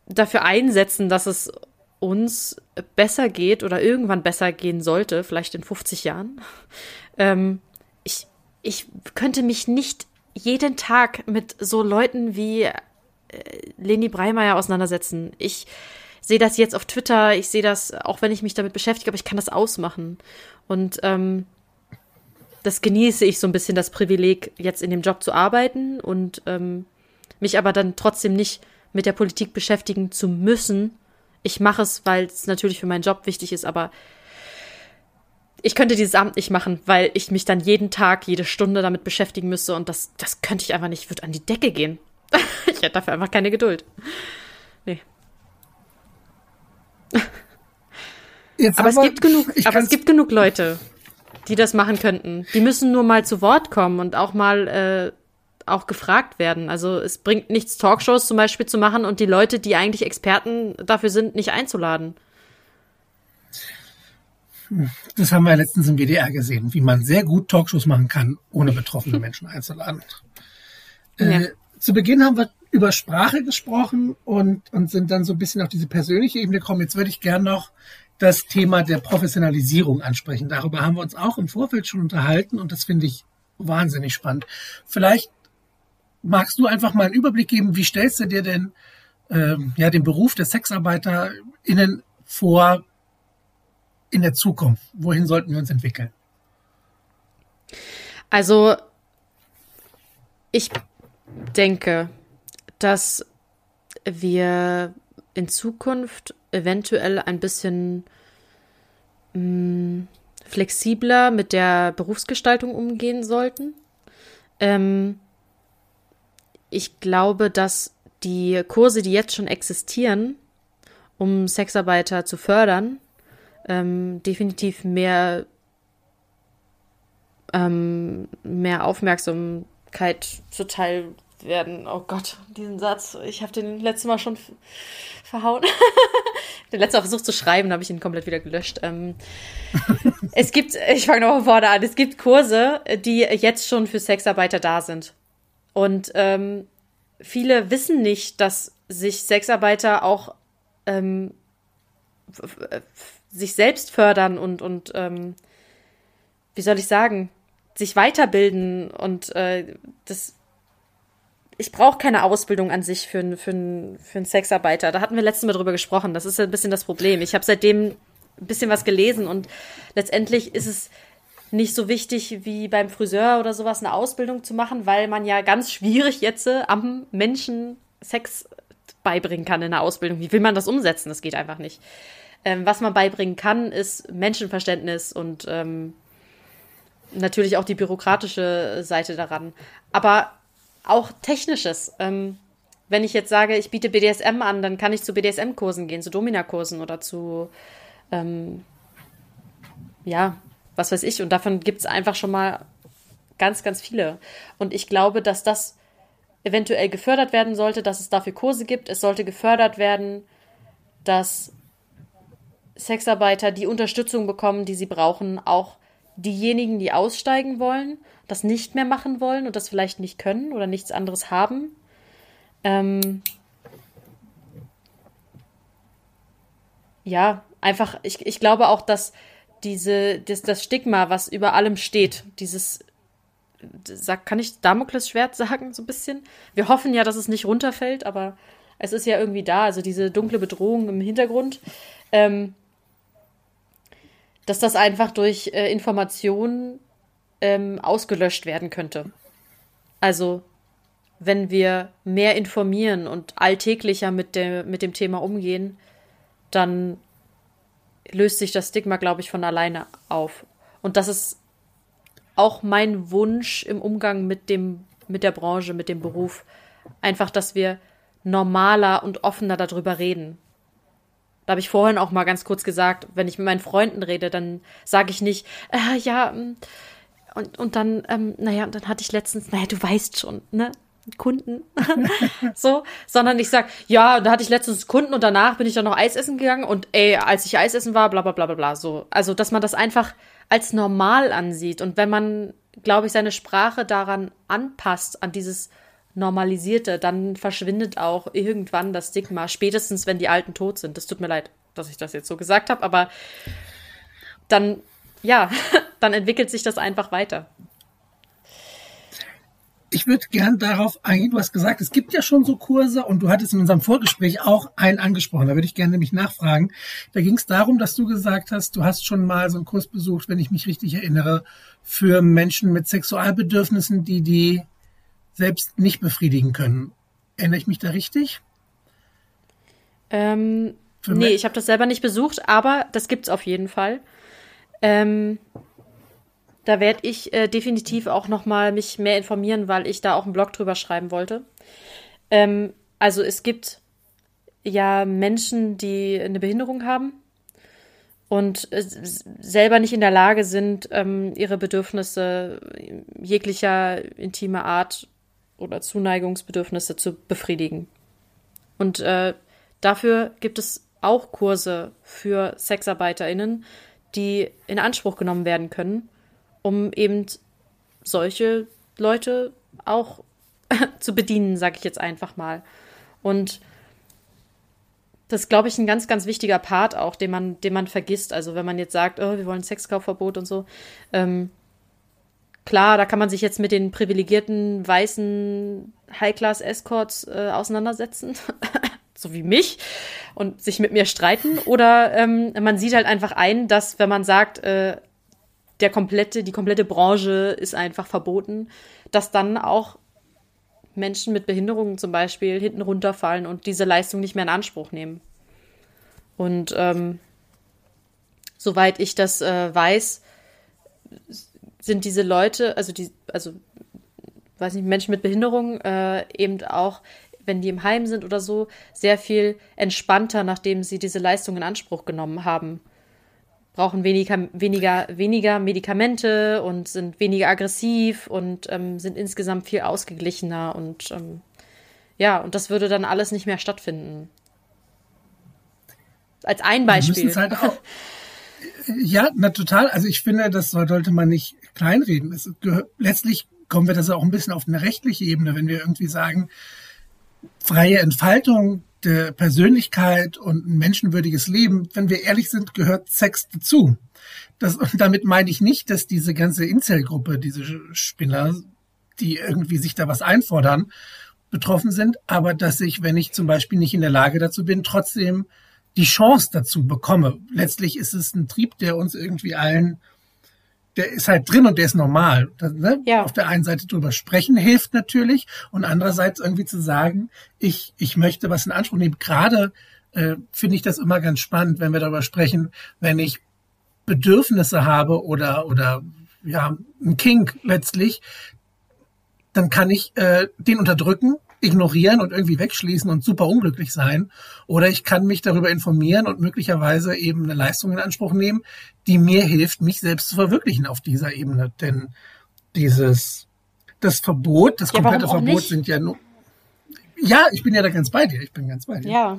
dafür einsetzen, dass es uns besser geht oder irgendwann besser gehen sollte, vielleicht in 50 Jahren. Ähm, ich, ich könnte mich nicht jeden Tag mit so Leuten wie äh, Leni Breimeyer auseinandersetzen. Ich sehe das jetzt auf Twitter, ich sehe das, auch wenn ich mich damit beschäftige, aber ich kann das ausmachen. Und ähm, das genieße ich so ein bisschen, das Privileg, jetzt in dem Job zu arbeiten und ähm, mich aber dann trotzdem nicht mit der Politik beschäftigen zu müssen. Ich mache es, weil es natürlich für meinen Job wichtig ist, aber ich könnte dieses Amt nicht machen, weil ich mich dann jeden Tag, jede Stunde damit beschäftigen müsste und das, das könnte ich einfach nicht. Ich würde an die Decke gehen. ich hätte dafür einfach keine Geduld. Nee. Jetzt aber, es gibt genug, aber es gibt genug Leute, die das machen könnten. Die müssen nur mal zu Wort kommen und auch mal äh, auch gefragt werden. Also es bringt nichts, Talkshows zum Beispiel zu machen und die Leute, die eigentlich Experten dafür sind, nicht einzuladen. Das haben wir letztens im WDR gesehen, wie man sehr gut Talkshows machen kann, ohne betroffene Menschen einzuladen. Ja. Äh, zu Beginn haben wir über Sprache gesprochen und, und sind dann so ein bisschen auf diese persönliche Ebene gekommen. Jetzt würde ich gern noch das Thema der Professionalisierung ansprechen. Darüber haben wir uns auch im Vorfeld schon unterhalten und das finde ich wahnsinnig spannend. Vielleicht magst du einfach mal einen Überblick geben, wie stellst du dir denn ähm, ja den Beruf der SexarbeiterInnen vor in der Zukunft? Wohin sollten wir uns entwickeln? Also ich denke, dass wir in Zukunft eventuell ein bisschen mh, mm, flexibler mit der Berufsgestaltung umgehen sollten. Ähm, ich glaube, dass die Kurse, die jetzt schon existieren, um Sexarbeiter zu fördern, ähm, definitiv mehr, ähm, mehr Aufmerksamkeit zuteil werden. Oh Gott, diesen Satz. Ich habe den letztes Mal schon verhauen. den letzten Mal versucht zu schreiben, habe ich ihn komplett wieder gelöscht. Ähm, es gibt, ich fange nochmal vorne an, es gibt Kurse, die jetzt schon für Sexarbeiter da sind. Und ähm, viele wissen nicht, dass sich Sexarbeiter auch ähm, sich selbst fördern und, und ähm, wie soll ich sagen, sich weiterbilden und äh, das ich brauche keine Ausbildung an sich für, einen für, für einen Sexarbeiter. Da hatten wir letztes Mal drüber gesprochen. Das ist ein bisschen das Problem. Ich habe seitdem ein bisschen was gelesen und letztendlich ist es nicht so wichtig wie beim Friseur oder sowas eine Ausbildung zu machen, weil man ja ganz schwierig jetzt äh, am Menschen Sex beibringen kann in der Ausbildung. Wie will man das umsetzen? Das geht einfach nicht. Ähm, was man beibringen kann, ist Menschenverständnis und ähm, natürlich auch die bürokratische Seite daran. Aber auch Technisches. Ähm, wenn ich jetzt sage, ich biete BDSM an, dann kann ich zu BDSM-Kursen gehen, zu Domina-Kursen oder zu, ähm, ja, was weiß ich. Und davon gibt es einfach schon mal ganz, ganz viele. Und ich glaube, dass das eventuell gefördert werden sollte, dass es dafür Kurse gibt. Es sollte gefördert werden, dass Sexarbeiter die Unterstützung bekommen, die sie brauchen, auch diejenigen, die aussteigen wollen, das nicht mehr machen wollen und das vielleicht nicht können oder nichts anderes haben. Ähm ja, einfach, ich, ich glaube auch, dass diese, das, das Stigma, was über allem steht, dieses, kann ich Damoklesschwert sagen, so ein bisschen? Wir hoffen ja, dass es nicht runterfällt, aber es ist ja irgendwie da, also diese dunkle Bedrohung im Hintergrund. Ähm, dass das einfach durch äh, Informationen ähm, ausgelöscht werden könnte. Also wenn wir mehr informieren und alltäglicher mit, der, mit dem Thema umgehen, dann löst sich das Stigma, glaube ich, von alleine auf. Und das ist auch mein Wunsch im Umgang mit dem, mit der Branche, mit dem Beruf. Einfach, dass wir normaler und offener darüber reden. Da habe ich vorhin auch mal ganz kurz gesagt, wenn ich mit meinen Freunden rede, dann sage ich nicht, äh, ja, mm, und, und dann, ähm, naja, dann hatte ich letztens, naja, du weißt schon, ne? Kunden. so, sondern ich sag, ja, da hatte ich letztens Kunden und danach bin ich dann noch Eis essen gegangen und ey, als ich Eis essen war, bla bla bla bla bla. So. Also, dass man das einfach als normal ansieht. Und wenn man, glaube ich, seine Sprache daran anpasst, an dieses Normalisierte, dann verschwindet auch irgendwann das Stigma, spätestens wenn die Alten tot sind. Das tut mir leid, dass ich das jetzt so gesagt habe, aber dann, ja, dann entwickelt sich das einfach weiter. Ich würde gern darauf eingehen, du hast gesagt, es gibt ja schon so Kurse und du hattest in unserem Vorgespräch auch einen angesprochen. Da würde ich gerne nämlich nachfragen. Da ging es darum, dass du gesagt hast, du hast schon mal so einen Kurs besucht, wenn ich mich richtig erinnere, für Menschen mit Sexualbedürfnissen, die die selbst nicht befriedigen können. Erinnere ich mich da richtig? Ähm, nee, ich habe das selber nicht besucht, aber das gibt's auf jeden Fall. Ähm, da werde ich äh, definitiv auch noch mal mich mehr informieren, weil ich da auch einen Blog drüber schreiben wollte. Ähm, also es gibt ja Menschen, die eine Behinderung haben und äh, selber nicht in der Lage sind, ähm, ihre Bedürfnisse jeglicher intimer Art oder Zuneigungsbedürfnisse zu befriedigen. Und äh, dafür gibt es auch Kurse für SexarbeiterInnen, die in Anspruch genommen werden können, um eben solche Leute auch zu bedienen, sage ich jetzt einfach mal. Und das ist, glaube ich, ein ganz, ganz wichtiger Part auch, den man, den man vergisst. Also wenn man jetzt sagt, oh, wir wollen Sexkaufverbot und so, ähm, klar, da kann man sich jetzt mit den privilegierten weißen High-Class-Escorts äh, auseinandersetzen, so wie mich, und sich mit mir streiten. Oder ähm, man sieht halt einfach ein, dass wenn man sagt, äh, der komplette, die komplette Branche ist einfach verboten, dass dann auch Menschen mit Behinderungen zum Beispiel hinten runterfallen und diese Leistung nicht mehr in Anspruch nehmen. Und ähm, soweit ich das äh, weiß, sind diese Leute, also die, also weiß nicht, Menschen mit Behinderung äh, eben auch, wenn die im Heim sind oder so, sehr viel entspannter, nachdem sie diese Leistung in Anspruch genommen haben. Brauchen weniger, weniger, weniger Medikamente und sind weniger aggressiv und ähm, sind insgesamt viel ausgeglichener und ähm, ja, und das würde dann alles nicht mehr stattfinden. Als ein Beispiel. Halt auch, ja, na total. Also ich finde, das sollte man nicht kleinreden. Es gehört, letztlich kommen wir das auch ein bisschen auf eine rechtliche Ebene, wenn wir irgendwie sagen, freie Entfaltung der Persönlichkeit und ein menschenwürdiges Leben, wenn wir ehrlich sind, gehört Sex dazu. Das, und damit meine ich nicht, dass diese ganze Inzelgruppe, diese Spinner, die irgendwie sich da was einfordern, betroffen sind, aber dass ich, wenn ich zum Beispiel nicht in der Lage dazu bin, trotzdem die Chance dazu bekomme. Letztlich ist es ein Trieb, der uns irgendwie allen, der ist halt drin und der ist normal. Das, ne? ja. Auf der einen Seite drüber sprechen hilft natürlich und andererseits irgendwie zu sagen, ich, ich möchte was in Anspruch nehmen. Gerade äh, finde ich das immer ganz spannend, wenn wir darüber sprechen, wenn ich Bedürfnisse habe oder, oder ja, ein Kink letztlich, dann kann ich äh, den unterdrücken ignorieren und irgendwie wegschließen und super unglücklich sein. Oder ich kann mich darüber informieren und möglicherweise eben eine Leistung in Anspruch nehmen, die mir hilft, mich selbst zu verwirklichen auf dieser Ebene. Denn dieses, das Verbot, das ja, komplette Verbot nicht? sind ja nur, ja, ich bin ja da ganz bei dir. Ich bin ganz bei dir. Ja.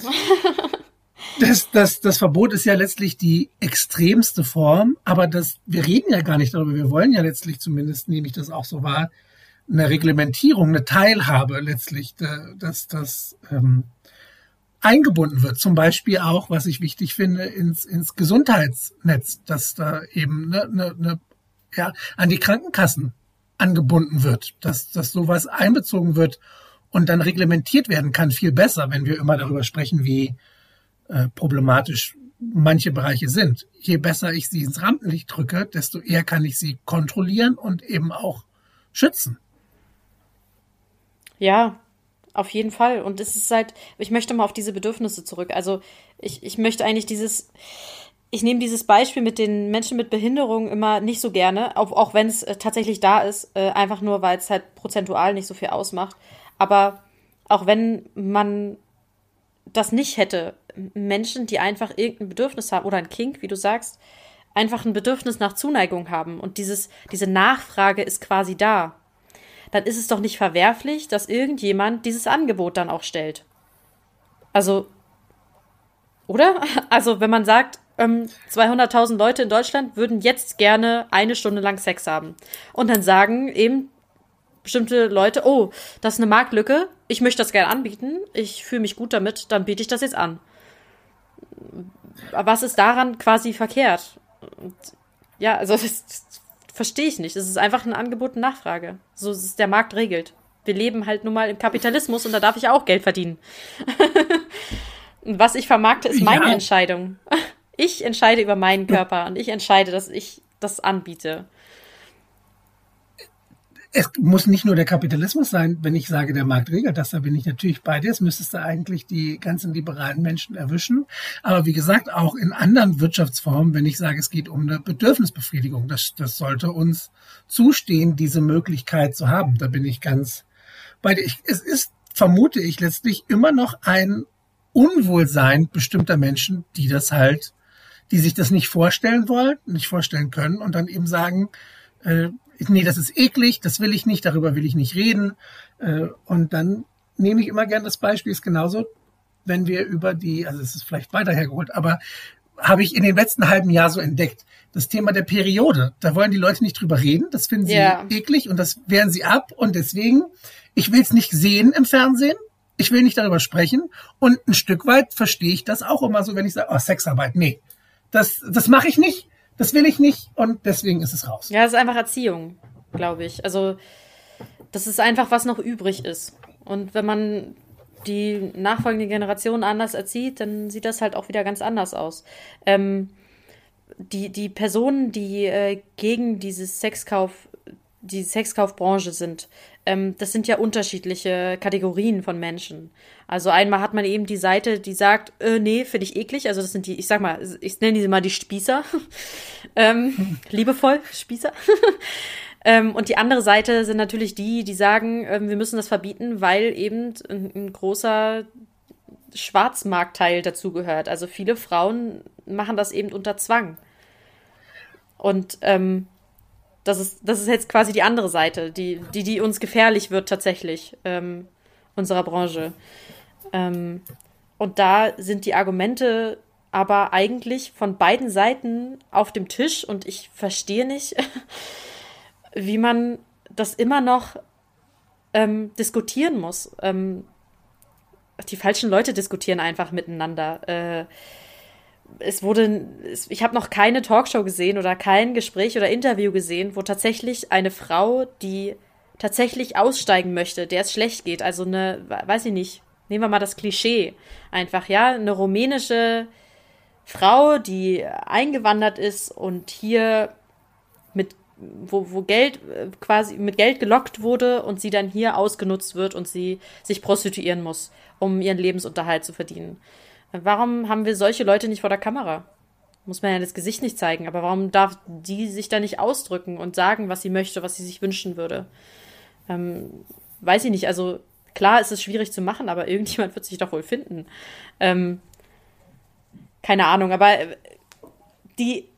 das, das, das Verbot ist ja letztlich die extremste Form, aber das, wir reden ja gar nicht darüber. Wir wollen ja letztlich zumindest, nehme ich das auch so wahr, eine Reglementierung, eine Teilhabe letztlich, dass das ähm, eingebunden wird. Zum Beispiel auch, was ich wichtig finde, ins, ins Gesundheitsnetz, dass da eben ne, ne, ne, ja, an die Krankenkassen angebunden wird, dass, dass sowas einbezogen wird und dann reglementiert werden kann, viel besser, wenn wir immer darüber sprechen, wie äh, problematisch manche Bereiche sind. Je besser ich sie ins Rampenlicht drücke, desto eher kann ich sie kontrollieren und eben auch schützen. Ja, auf jeden Fall. Und es ist halt, ich möchte mal auf diese Bedürfnisse zurück. Also ich, ich möchte eigentlich dieses, ich nehme dieses Beispiel mit den Menschen mit Behinderung immer nicht so gerne, auch, auch wenn es äh, tatsächlich da ist, äh, einfach nur, weil es halt prozentual nicht so viel ausmacht. Aber auch wenn man das nicht hätte, Menschen, die einfach irgendein Bedürfnis haben oder ein Kink, wie du sagst, einfach ein Bedürfnis nach Zuneigung haben und dieses, diese Nachfrage ist quasi da dann ist es doch nicht verwerflich, dass irgendjemand dieses Angebot dann auch stellt. Also, oder? Also, wenn man sagt, ähm, 200.000 Leute in Deutschland würden jetzt gerne eine Stunde lang Sex haben. Und dann sagen eben bestimmte Leute, oh, das ist eine Marktlücke, ich möchte das gerne anbieten, ich fühle mich gut damit, dann biete ich das jetzt an. Was ist daran quasi verkehrt? Und ja, also das, Verstehe ich nicht. Es ist einfach ein Angebot und Nachfrage. So ist es der Markt regelt. Wir leben halt nun mal im Kapitalismus und da darf ich auch Geld verdienen. was ich vermarkte, ist meine ja. Entscheidung. Ich entscheide über meinen Körper und ich entscheide, dass ich das anbiete es muss nicht nur der Kapitalismus sein, wenn ich sage, der Markt regelt das, da bin ich natürlich bei dir. Es müsstest du eigentlich die ganzen liberalen Menschen erwischen. Aber wie gesagt, auch in anderen Wirtschaftsformen, wenn ich sage, es geht um eine Bedürfnisbefriedigung, das, das sollte uns zustehen, diese Möglichkeit zu haben. Da bin ich ganz bei dir. Ich, es ist, vermute ich, letztlich immer noch ein Unwohlsein bestimmter Menschen, die das halt, die sich das nicht vorstellen wollen, nicht vorstellen können und dann eben sagen, äh, nee, das ist eklig, das will ich nicht, darüber will ich nicht reden. Äh, und dann nehme ich immer gern das Beispiel, ist genauso, wenn wir über die, also es ist vielleicht weiter hergeholt, aber habe ich in den letzten halben Jahr so entdeckt, das Thema der Periode. Da wollen die Leute nicht drüber reden, das finden sie yeah. eklig und das wehren sie ab. Und deswegen, ich will es nicht sehen im Fernsehen, ich will nicht darüber sprechen. Und ein Stück weit verstehe ich das auch immer so, wenn ich sage, oh, Sexarbeit, nee, das, das mache ich nicht das will ich nicht und deswegen ist es raus. Ja, das ist einfach Erziehung. glaube ich. Also das ist einfach, was noch übrig ist. Und wenn man die nachfolgende Generation anders erzieht, dann sieht das halt auch wieder ganz anders aus. Ähm, die, die Personen, die äh, gegen dieses Sexkauf, die Sexkaufbranche sind, ähm, das sind ja unterschiedliche Kategorien von Menschen. Also einmal hat man eben die Seite, die sagt, äh, nee, finde ich eklig. Also das sind die, ich sag mal, ich nenne diese mal die Spießer. ähm, liebevoll, Spießer. ähm, und die andere Seite sind natürlich die, die sagen, ähm, wir müssen das verbieten, weil eben ein, ein großer Schwarzmarktteil dazugehört. Also viele Frauen machen das eben unter Zwang. Und ähm, das ist, das ist jetzt quasi die andere Seite, die, die, die uns gefährlich wird tatsächlich, ähm, unserer Branche. Ähm, und da sind die Argumente aber eigentlich von beiden Seiten auf dem Tisch und ich verstehe nicht, wie man das immer noch ähm, diskutieren muss. Ähm, die falschen Leute diskutieren einfach miteinander. Äh, es wurde, ich habe noch keine Talkshow gesehen oder kein Gespräch oder Interview gesehen, wo tatsächlich eine Frau, die tatsächlich aussteigen möchte, der es schlecht geht, also eine, weiß ich nicht, nehmen wir mal das Klischee einfach, ja, eine rumänische Frau, die eingewandert ist und hier mit wo, wo Geld äh, quasi mit Geld gelockt wurde und sie dann hier ausgenutzt wird und sie sich prostituieren muss, um ihren Lebensunterhalt zu verdienen. Warum haben wir solche Leute nicht vor der Kamera? Muss man ja das Gesicht nicht zeigen, aber warum darf die sich da nicht ausdrücken und sagen, was sie möchte, was sie sich wünschen würde? Ähm, weiß ich nicht. Also klar ist es schwierig zu machen, aber irgendjemand wird sich doch wohl finden. Ähm, keine Ahnung, aber äh, die,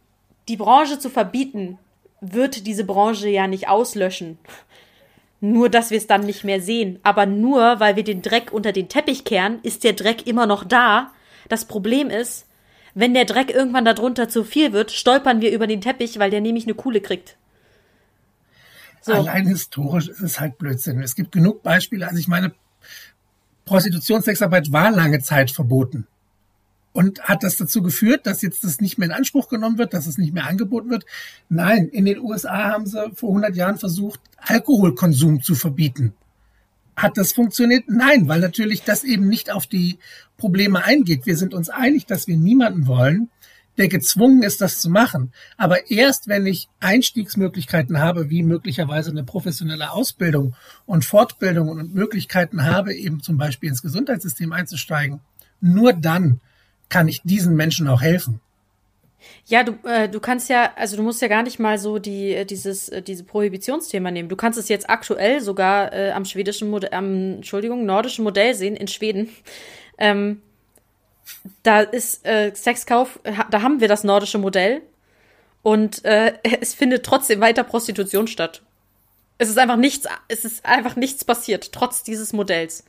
die Branche zu verbieten, wird diese Branche ja nicht auslöschen. Nur, dass wir es dann nicht mehr sehen. Aber nur, weil wir den Dreck unter den Teppich kehren, ist der Dreck immer noch da das Problem ist, wenn der Dreck irgendwann darunter zu viel wird, stolpern wir über den Teppich, weil der nämlich eine Kuhle kriegt. So. Allein historisch ist es halt Blödsinn. Es gibt genug Beispiele. Also ich meine, Prostitutionssexarbeit war lange Zeit verboten. Und hat das dazu geführt, dass jetzt das nicht mehr in Anspruch genommen wird, dass es nicht mehr angeboten wird? Nein, in den USA haben sie vor 100 Jahren versucht, Alkoholkonsum zu verbieten. Hat das funktioniert? Nein, weil natürlich das eben nicht auf die Probleme eingeht. Wir sind uns einig, dass wir niemanden wollen, der gezwungen ist, das zu machen. Aber erst wenn ich Einstiegsmöglichkeiten habe, wie möglicherweise eine professionelle Ausbildung und Fortbildung und Möglichkeiten habe, eben zum Beispiel ins Gesundheitssystem einzusteigen, nur dann kann ich diesen Menschen auch helfen. Ja, du, äh, du kannst ja, also du musst ja gar nicht mal so die, äh, dieses, äh, diese Prohibitionsthema nehmen. Du kannst es jetzt aktuell sogar äh, am schwedischen Modell, am, Entschuldigung, nordischen Modell sehen, in Schweden. Ähm, da ist äh, Sexkauf, da haben wir das nordische Modell und äh, es findet trotzdem weiter Prostitution statt. Es ist einfach nichts, es ist einfach nichts passiert, trotz dieses Modells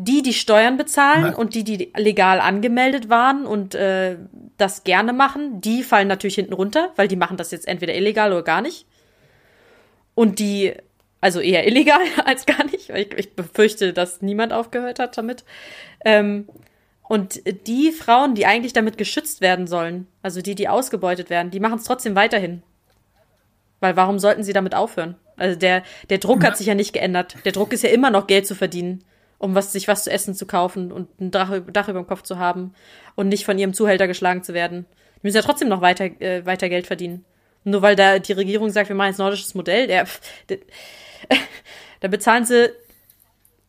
die, die Steuern bezahlen Na. und die, die legal angemeldet waren und äh, das gerne machen, die fallen natürlich hinten runter, weil die machen das jetzt entweder illegal oder gar nicht. Und die, also eher illegal als gar nicht, weil ich, ich befürchte, dass niemand aufgehört hat damit. Ähm, und die Frauen, die eigentlich damit geschützt werden sollen, also die, die ausgebeutet werden, die machen es trotzdem weiterhin. Weil warum sollten sie damit aufhören? Also der, der Druck hat sich ja nicht geändert. Der Druck ist ja immer noch Geld zu verdienen um was, sich was zu essen zu kaufen und ein Dach, Dach über dem Kopf zu haben und nicht von ihrem Zuhälter geschlagen zu werden. Die müssen ja trotzdem noch weiter, äh, weiter Geld verdienen. Nur weil da die Regierung sagt, wir machen jetzt nordisches Modell, der, der, da bezahlen sie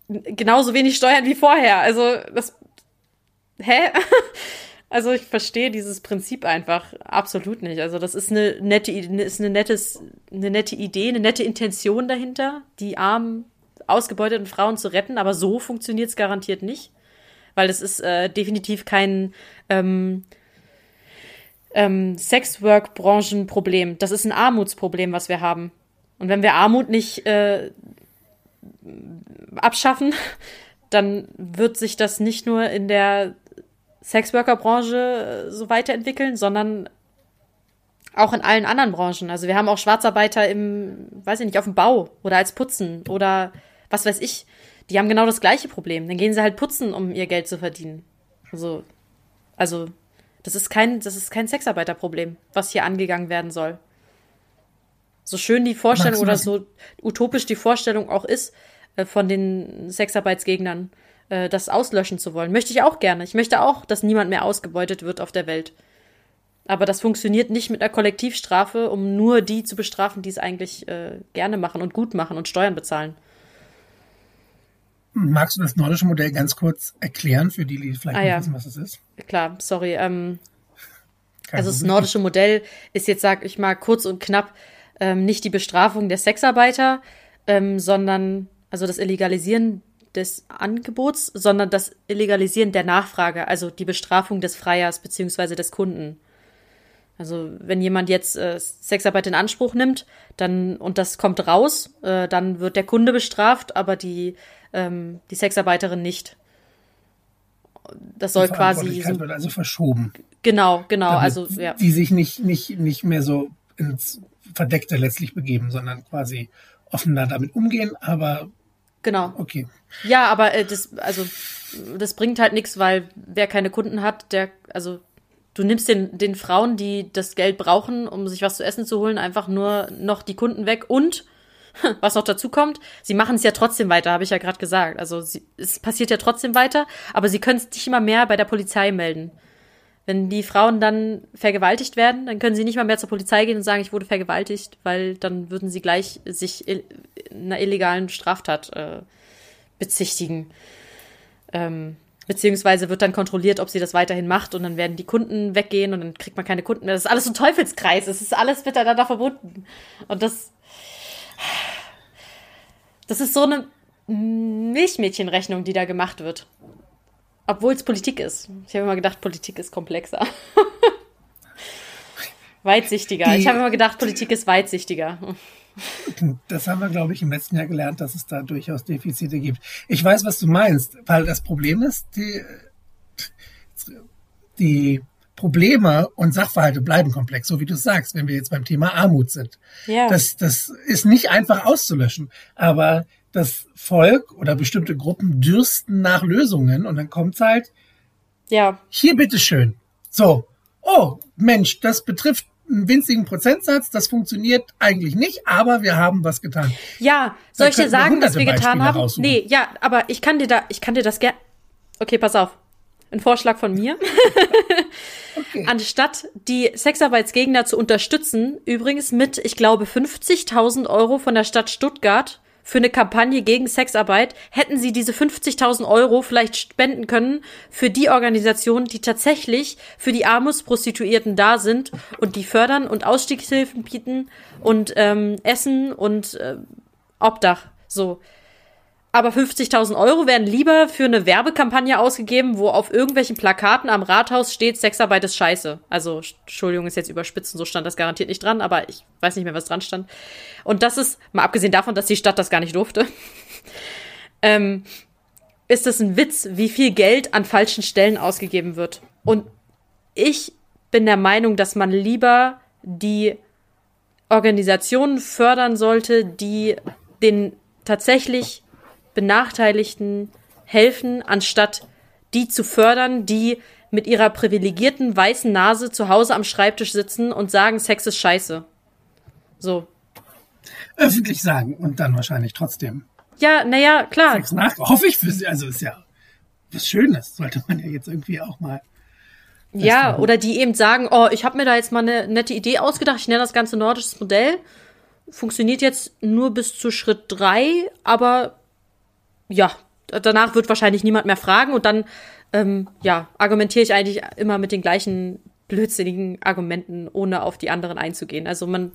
genauso wenig Steuern wie vorher. Also das, hä? Also ich verstehe dieses Prinzip einfach absolut nicht. Also das ist eine nette, ist eine nettes, eine nette Idee, eine nette Intention dahinter, die armen ausgebeuteten Frauen zu retten, aber so funktioniert es garantiert nicht, weil es ist äh, definitiv kein ähm, ähm, Sexwork-Branchenproblem. Das ist ein Armutsproblem, was wir haben. Und wenn wir Armut nicht äh, abschaffen, dann wird sich das nicht nur in der Sexworker-Branche äh, so weiterentwickeln, sondern auch in allen anderen Branchen. Also wir haben auch Schwarzarbeiter im, weiß ich nicht, auf dem Bau oder als Putzen oder was weiß ich, die haben genau das gleiche Problem. Dann gehen sie halt putzen, um ihr Geld zu verdienen. Also, also das ist kein, das ist kein Sexarbeiterproblem, was hier angegangen werden soll. So schön die Vorstellung oder so utopisch die Vorstellung auch ist äh, von den Sexarbeitsgegnern, äh, das auslöschen zu wollen. Möchte ich auch gerne. Ich möchte auch, dass niemand mehr ausgebeutet wird auf der Welt. Aber das funktioniert nicht mit einer Kollektivstrafe, um nur die zu bestrafen, die es eigentlich äh, gerne machen und gut machen und Steuern bezahlen. Magst du das nordische Modell ganz kurz erklären für die, die vielleicht ah, nicht ja. wissen, was es ist? Klar, sorry. Ähm, also das nordische Modell ist jetzt, sag ich mal, kurz und knapp ähm, nicht die Bestrafung der Sexarbeiter, ähm, sondern also das Illegalisieren des Angebots, sondern das Illegalisieren der Nachfrage, also die Bestrafung des Freiers beziehungsweise des Kunden. Also wenn jemand jetzt äh, Sexarbeit in Anspruch nimmt, dann und das kommt raus, äh, dann wird der Kunde bestraft, aber die ähm, die Sexarbeiterin nicht. Das soll quasi so, wird also verschoben. Genau, genau. also ja. Die sich nicht nicht nicht mehr so ins Verdeckte letztlich begeben, sondern quasi offener damit umgehen, aber Genau. Okay. Ja, aber äh, das, also, das bringt halt nichts, weil wer keine Kunden hat, der, also, du nimmst den, den Frauen, die das Geld brauchen, um sich was zu essen zu holen, einfach nur noch die Kunden weg und was noch dazu kommt, sie machen es ja trotzdem weiter, habe ich ja gerade gesagt. Also sie, es passiert ja trotzdem weiter, aber sie können es nicht immer mehr bei der Polizei melden. Wenn die Frauen dann vergewaltigt werden, dann können sie nicht mal mehr zur Polizei gehen und sagen, ich wurde vergewaltigt, weil dann würden sie gleich sich einer illegalen Straftat äh, bezichtigen. Ähm, beziehungsweise wird dann kontrolliert, ob sie das weiterhin macht und dann werden die Kunden weggehen und dann kriegt man keine Kunden mehr. Das ist alles so ein Teufelskreis. Es ist alles miteinander verbunden. Und das, das ist so eine Milchmädchenrechnung, die da gemacht wird. Obwohl es Politik ist. Ich habe immer gedacht, Politik ist komplexer. weitsichtiger. Die, ich habe immer gedacht, Politik ist weitsichtiger. Das haben wir, glaube ich, im letzten Jahr gelernt, dass es da durchaus Defizite gibt. Ich weiß, was du meinst, weil das Problem ist, die, die Probleme und Sachverhalte bleiben komplex, so wie du sagst, wenn wir jetzt beim Thema Armut sind. Ja. Das, das ist nicht einfach auszulöschen, aber das Volk oder bestimmte Gruppen dürsten nach Lösungen und dann kommt's halt, ja. Hier bitteschön. So. Oh, Mensch, das betrifft einen winzigen Prozentsatz, das funktioniert eigentlich nicht, aber wir haben was getan. Ja, soll ich dir sagen, was wir getan haben? Raussuchen. Nee, ja, aber ich kann dir da, ich kann dir das gerne. Okay, pass auf. Ein Vorschlag von mir. okay. Anstatt die Sexarbeitsgegner zu unterstützen, übrigens mit, ich glaube, 50.000 Euro von der Stadt Stuttgart, für eine Kampagne gegen Sexarbeit, hätten sie diese 50.000 Euro vielleicht spenden können für die Organisationen, die tatsächlich für die Armutsprostituierten da sind und die fördern und Ausstiegshilfen bieten und ähm, Essen und äh, Obdach. So. Aber 50.000 Euro werden lieber für eine Werbekampagne ausgegeben, wo auf irgendwelchen Plakaten am Rathaus steht, Sexarbeit ist scheiße. Also, Entschuldigung, ist jetzt überspitzen, so stand das garantiert nicht dran, aber ich weiß nicht mehr, was dran stand. Und das ist, mal abgesehen davon, dass die Stadt das gar nicht durfte, ähm, ist es ein Witz, wie viel Geld an falschen Stellen ausgegeben wird. Und ich bin der Meinung, dass man lieber die Organisationen fördern sollte, die den tatsächlich Benachteiligten helfen, anstatt die zu fördern, die mit ihrer privilegierten weißen Nase zu Hause am Schreibtisch sitzen und sagen, Sex ist scheiße. So. Öffentlich sagen und dann wahrscheinlich trotzdem. Ja, naja, klar. Sex nach, hoffe ich für sie. Also ist ja was Schönes, sollte man ja jetzt irgendwie auch mal. Ja, oder die eben sagen, oh, ich habe mir da jetzt mal eine nette Idee ausgedacht, ich nenne das ganze nordisches Modell. Funktioniert jetzt nur bis zu Schritt drei, aber ja, danach wird wahrscheinlich niemand mehr fragen und dann, ähm, ja, argumentiere ich eigentlich immer mit den gleichen blödsinnigen Argumenten, ohne auf die anderen einzugehen. Also man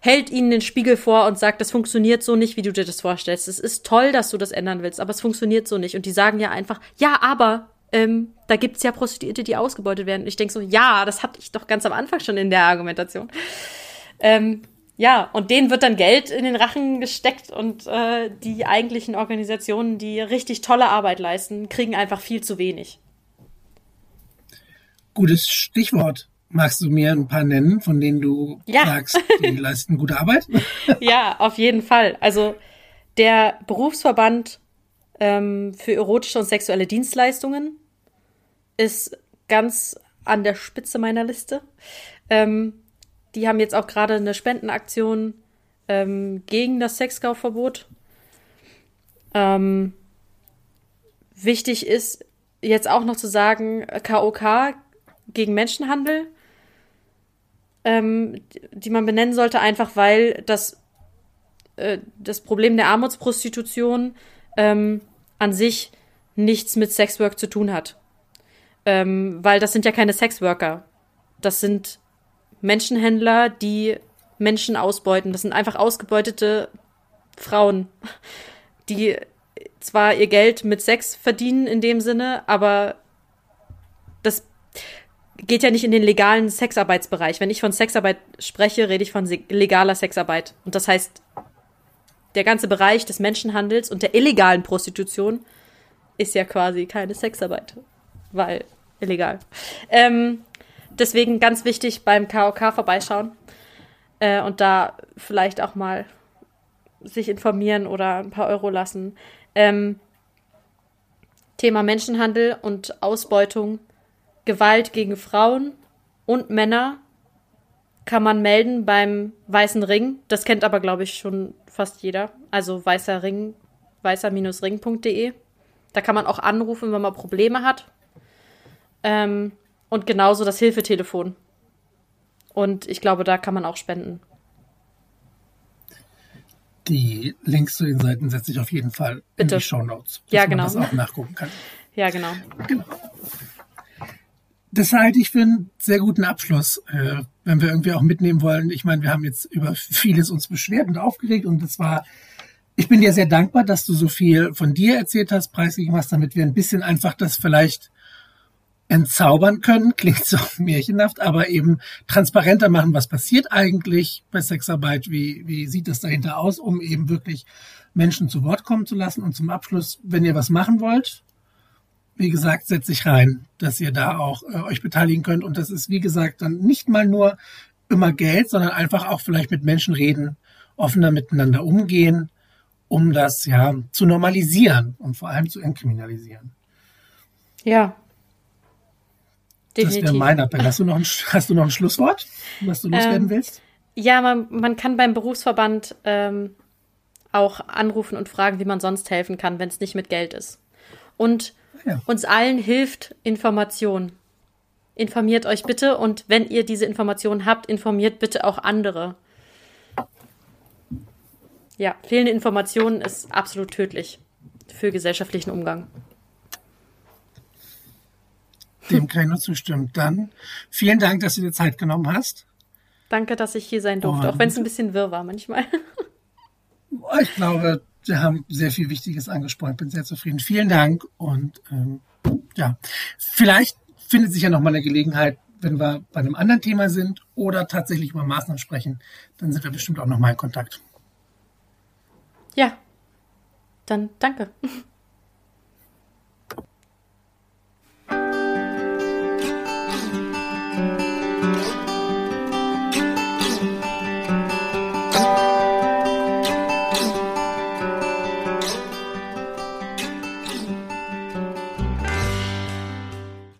hält ihnen den Spiegel vor und sagt, das funktioniert so nicht, wie du dir das vorstellst. Es ist toll, dass du das ändern willst, aber es funktioniert so nicht. Und die sagen ja einfach, ja, aber ähm, da gibt's ja Prostituierte, die ausgebeutet werden. Und ich denk so, ja, das hatte ich doch ganz am Anfang schon in der Argumentation. Ähm, ja, und denen wird dann Geld in den Rachen gesteckt und äh, die eigentlichen Organisationen, die richtig tolle Arbeit leisten, kriegen einfach viel zu wenig. Gutes Stichwort. Magst du mir ein paar nennen, von denen du ja. sagst, die leisten gute Arbeit? ja, auf jeden Fall. Also der Berufsverband ähm, für erotische und sexuelle Dienstleistungen ist ganz an der Spitze meiner Liste. Ähm, die haben jetzt auch gerade eine Spendenaktion ähm, gegen das Sexkaufverbot. Ähm, wichtig ist jetzt auch noch zu sagen, KOK gegen Menschenhandel, ähm, die man benennen sollte, einfach weil das, äh, das Problem der Armutsprostitution ähm, an sich nichts mit Sexwork zu tun hat. Ähm, weil das sind ja keine Sexworker. Das sind Menschenhändler, die Menschen ausbeuten. Das sind einfach ausgebeutete Frauen, die zwar ihr Geld mit Sex verdienen in dem Sinne, aber das geht ja nicht in den legalen Sexarbeitsbereich. Wenn ich von Sexarbeit spreche, rede ich von legaler Sexarbeit. Und das heißt, der ganze Bereich des Menschenhandels und der illegalen Prostitution ist ja quasi keine Sexarbeit, weil illegal. Ähm, deswegen ganz wichtig beim KOK vorbeischauen äh, und da vielleicht auch mal sich informieren oder ein paar Euro lassen. Ähm, Thema Menschenhandel und Ausbeutung, Gewalt gegen Frauen und Männer kann man melden beim Weißen Ring. Das kennt aber, glaube ich, schon fast jeder. Also weißer Ring, weißer-ring.de. Da kann man auch anrufen, wenn man Probleme hat. Ähm, und genauso das Hilfetelefon. Und ich glaube, da kann man auch spenden. Die Links zu den Seiten setze ich auf jeden Fall Bitte. in die Show Notes, ja, genau. man das auch nachgucken kann. Ja, genau. genau. Das halte ich für einen sehr guten Abschluss, äh, wenn wir irgendwie auch mitnehmen wollen. Ich meine, wir haben jetzt über vieles uns beschwert und aufgeregt und das war, ich bin dir sehr dankbar, dass du so viel von dir erzählt hast, preisgegeben hast, damit wir ein bisschen einfach das vielleicht entzaubern können, klingt so märchenhaft, aber eben transparenter machen, was passiert eigentlich bei Sexarbeit, wie, wie sieht das dahinter aus, um eben wirklich Menschen zu Wort kommen zu lassen. Und zum Abschluss, wenn ihr was machen wollt, wie gesagt, setzt sich rein, dass ihr da auch äh, euch beteiligen könnt. Und das ist, wie gesagt, dann nicht mal nur immer Geld, sondern einfach auch vielleicht mit Menschen reden, offener miteinander umgehen, um das ja zu normalisieren und vor allem zu entkriminalisieren. Ja, Definitiv. Das wäre mein Appell. Hast du, noch ein, hast du noch ein Schlusswort, was du loswerden ähm, willst? Ja, man, man kann beim Berufsverband ähm, auch anrufen und fragen, wie man sonst helfen kann, wenn es nicht mit Geld ist. Und ja. uns allen hilft Information. Informiert euch bitte und wenn ihr diese Informationen habt, informiert bitte auch andere. Ja, fehlende Informationen ist absolut tödlich für gesellschaftlichen Umgang. Dem kann ich nur zustimmen. Dann vielen Dank, dass du dir Zeit genommen hast. Danke, dass ich hier sein durfte, Und auch wenn es ein bisschen wirr war manchmal. Ich glaube, wir haben sehr viel Wichtiges angesprochen. Ich bin sehr zufrieden. Vielen Dank. Und ähm, ja, vielleicht findet sich ja noch mal eine Gelegenheit, wenn wir bei einem anderen Thema sind oder tatsächlich über Maßnahmen sprechen, dann sind wir bestimmt auch noch mal in Kontakt. Ja, dann danke.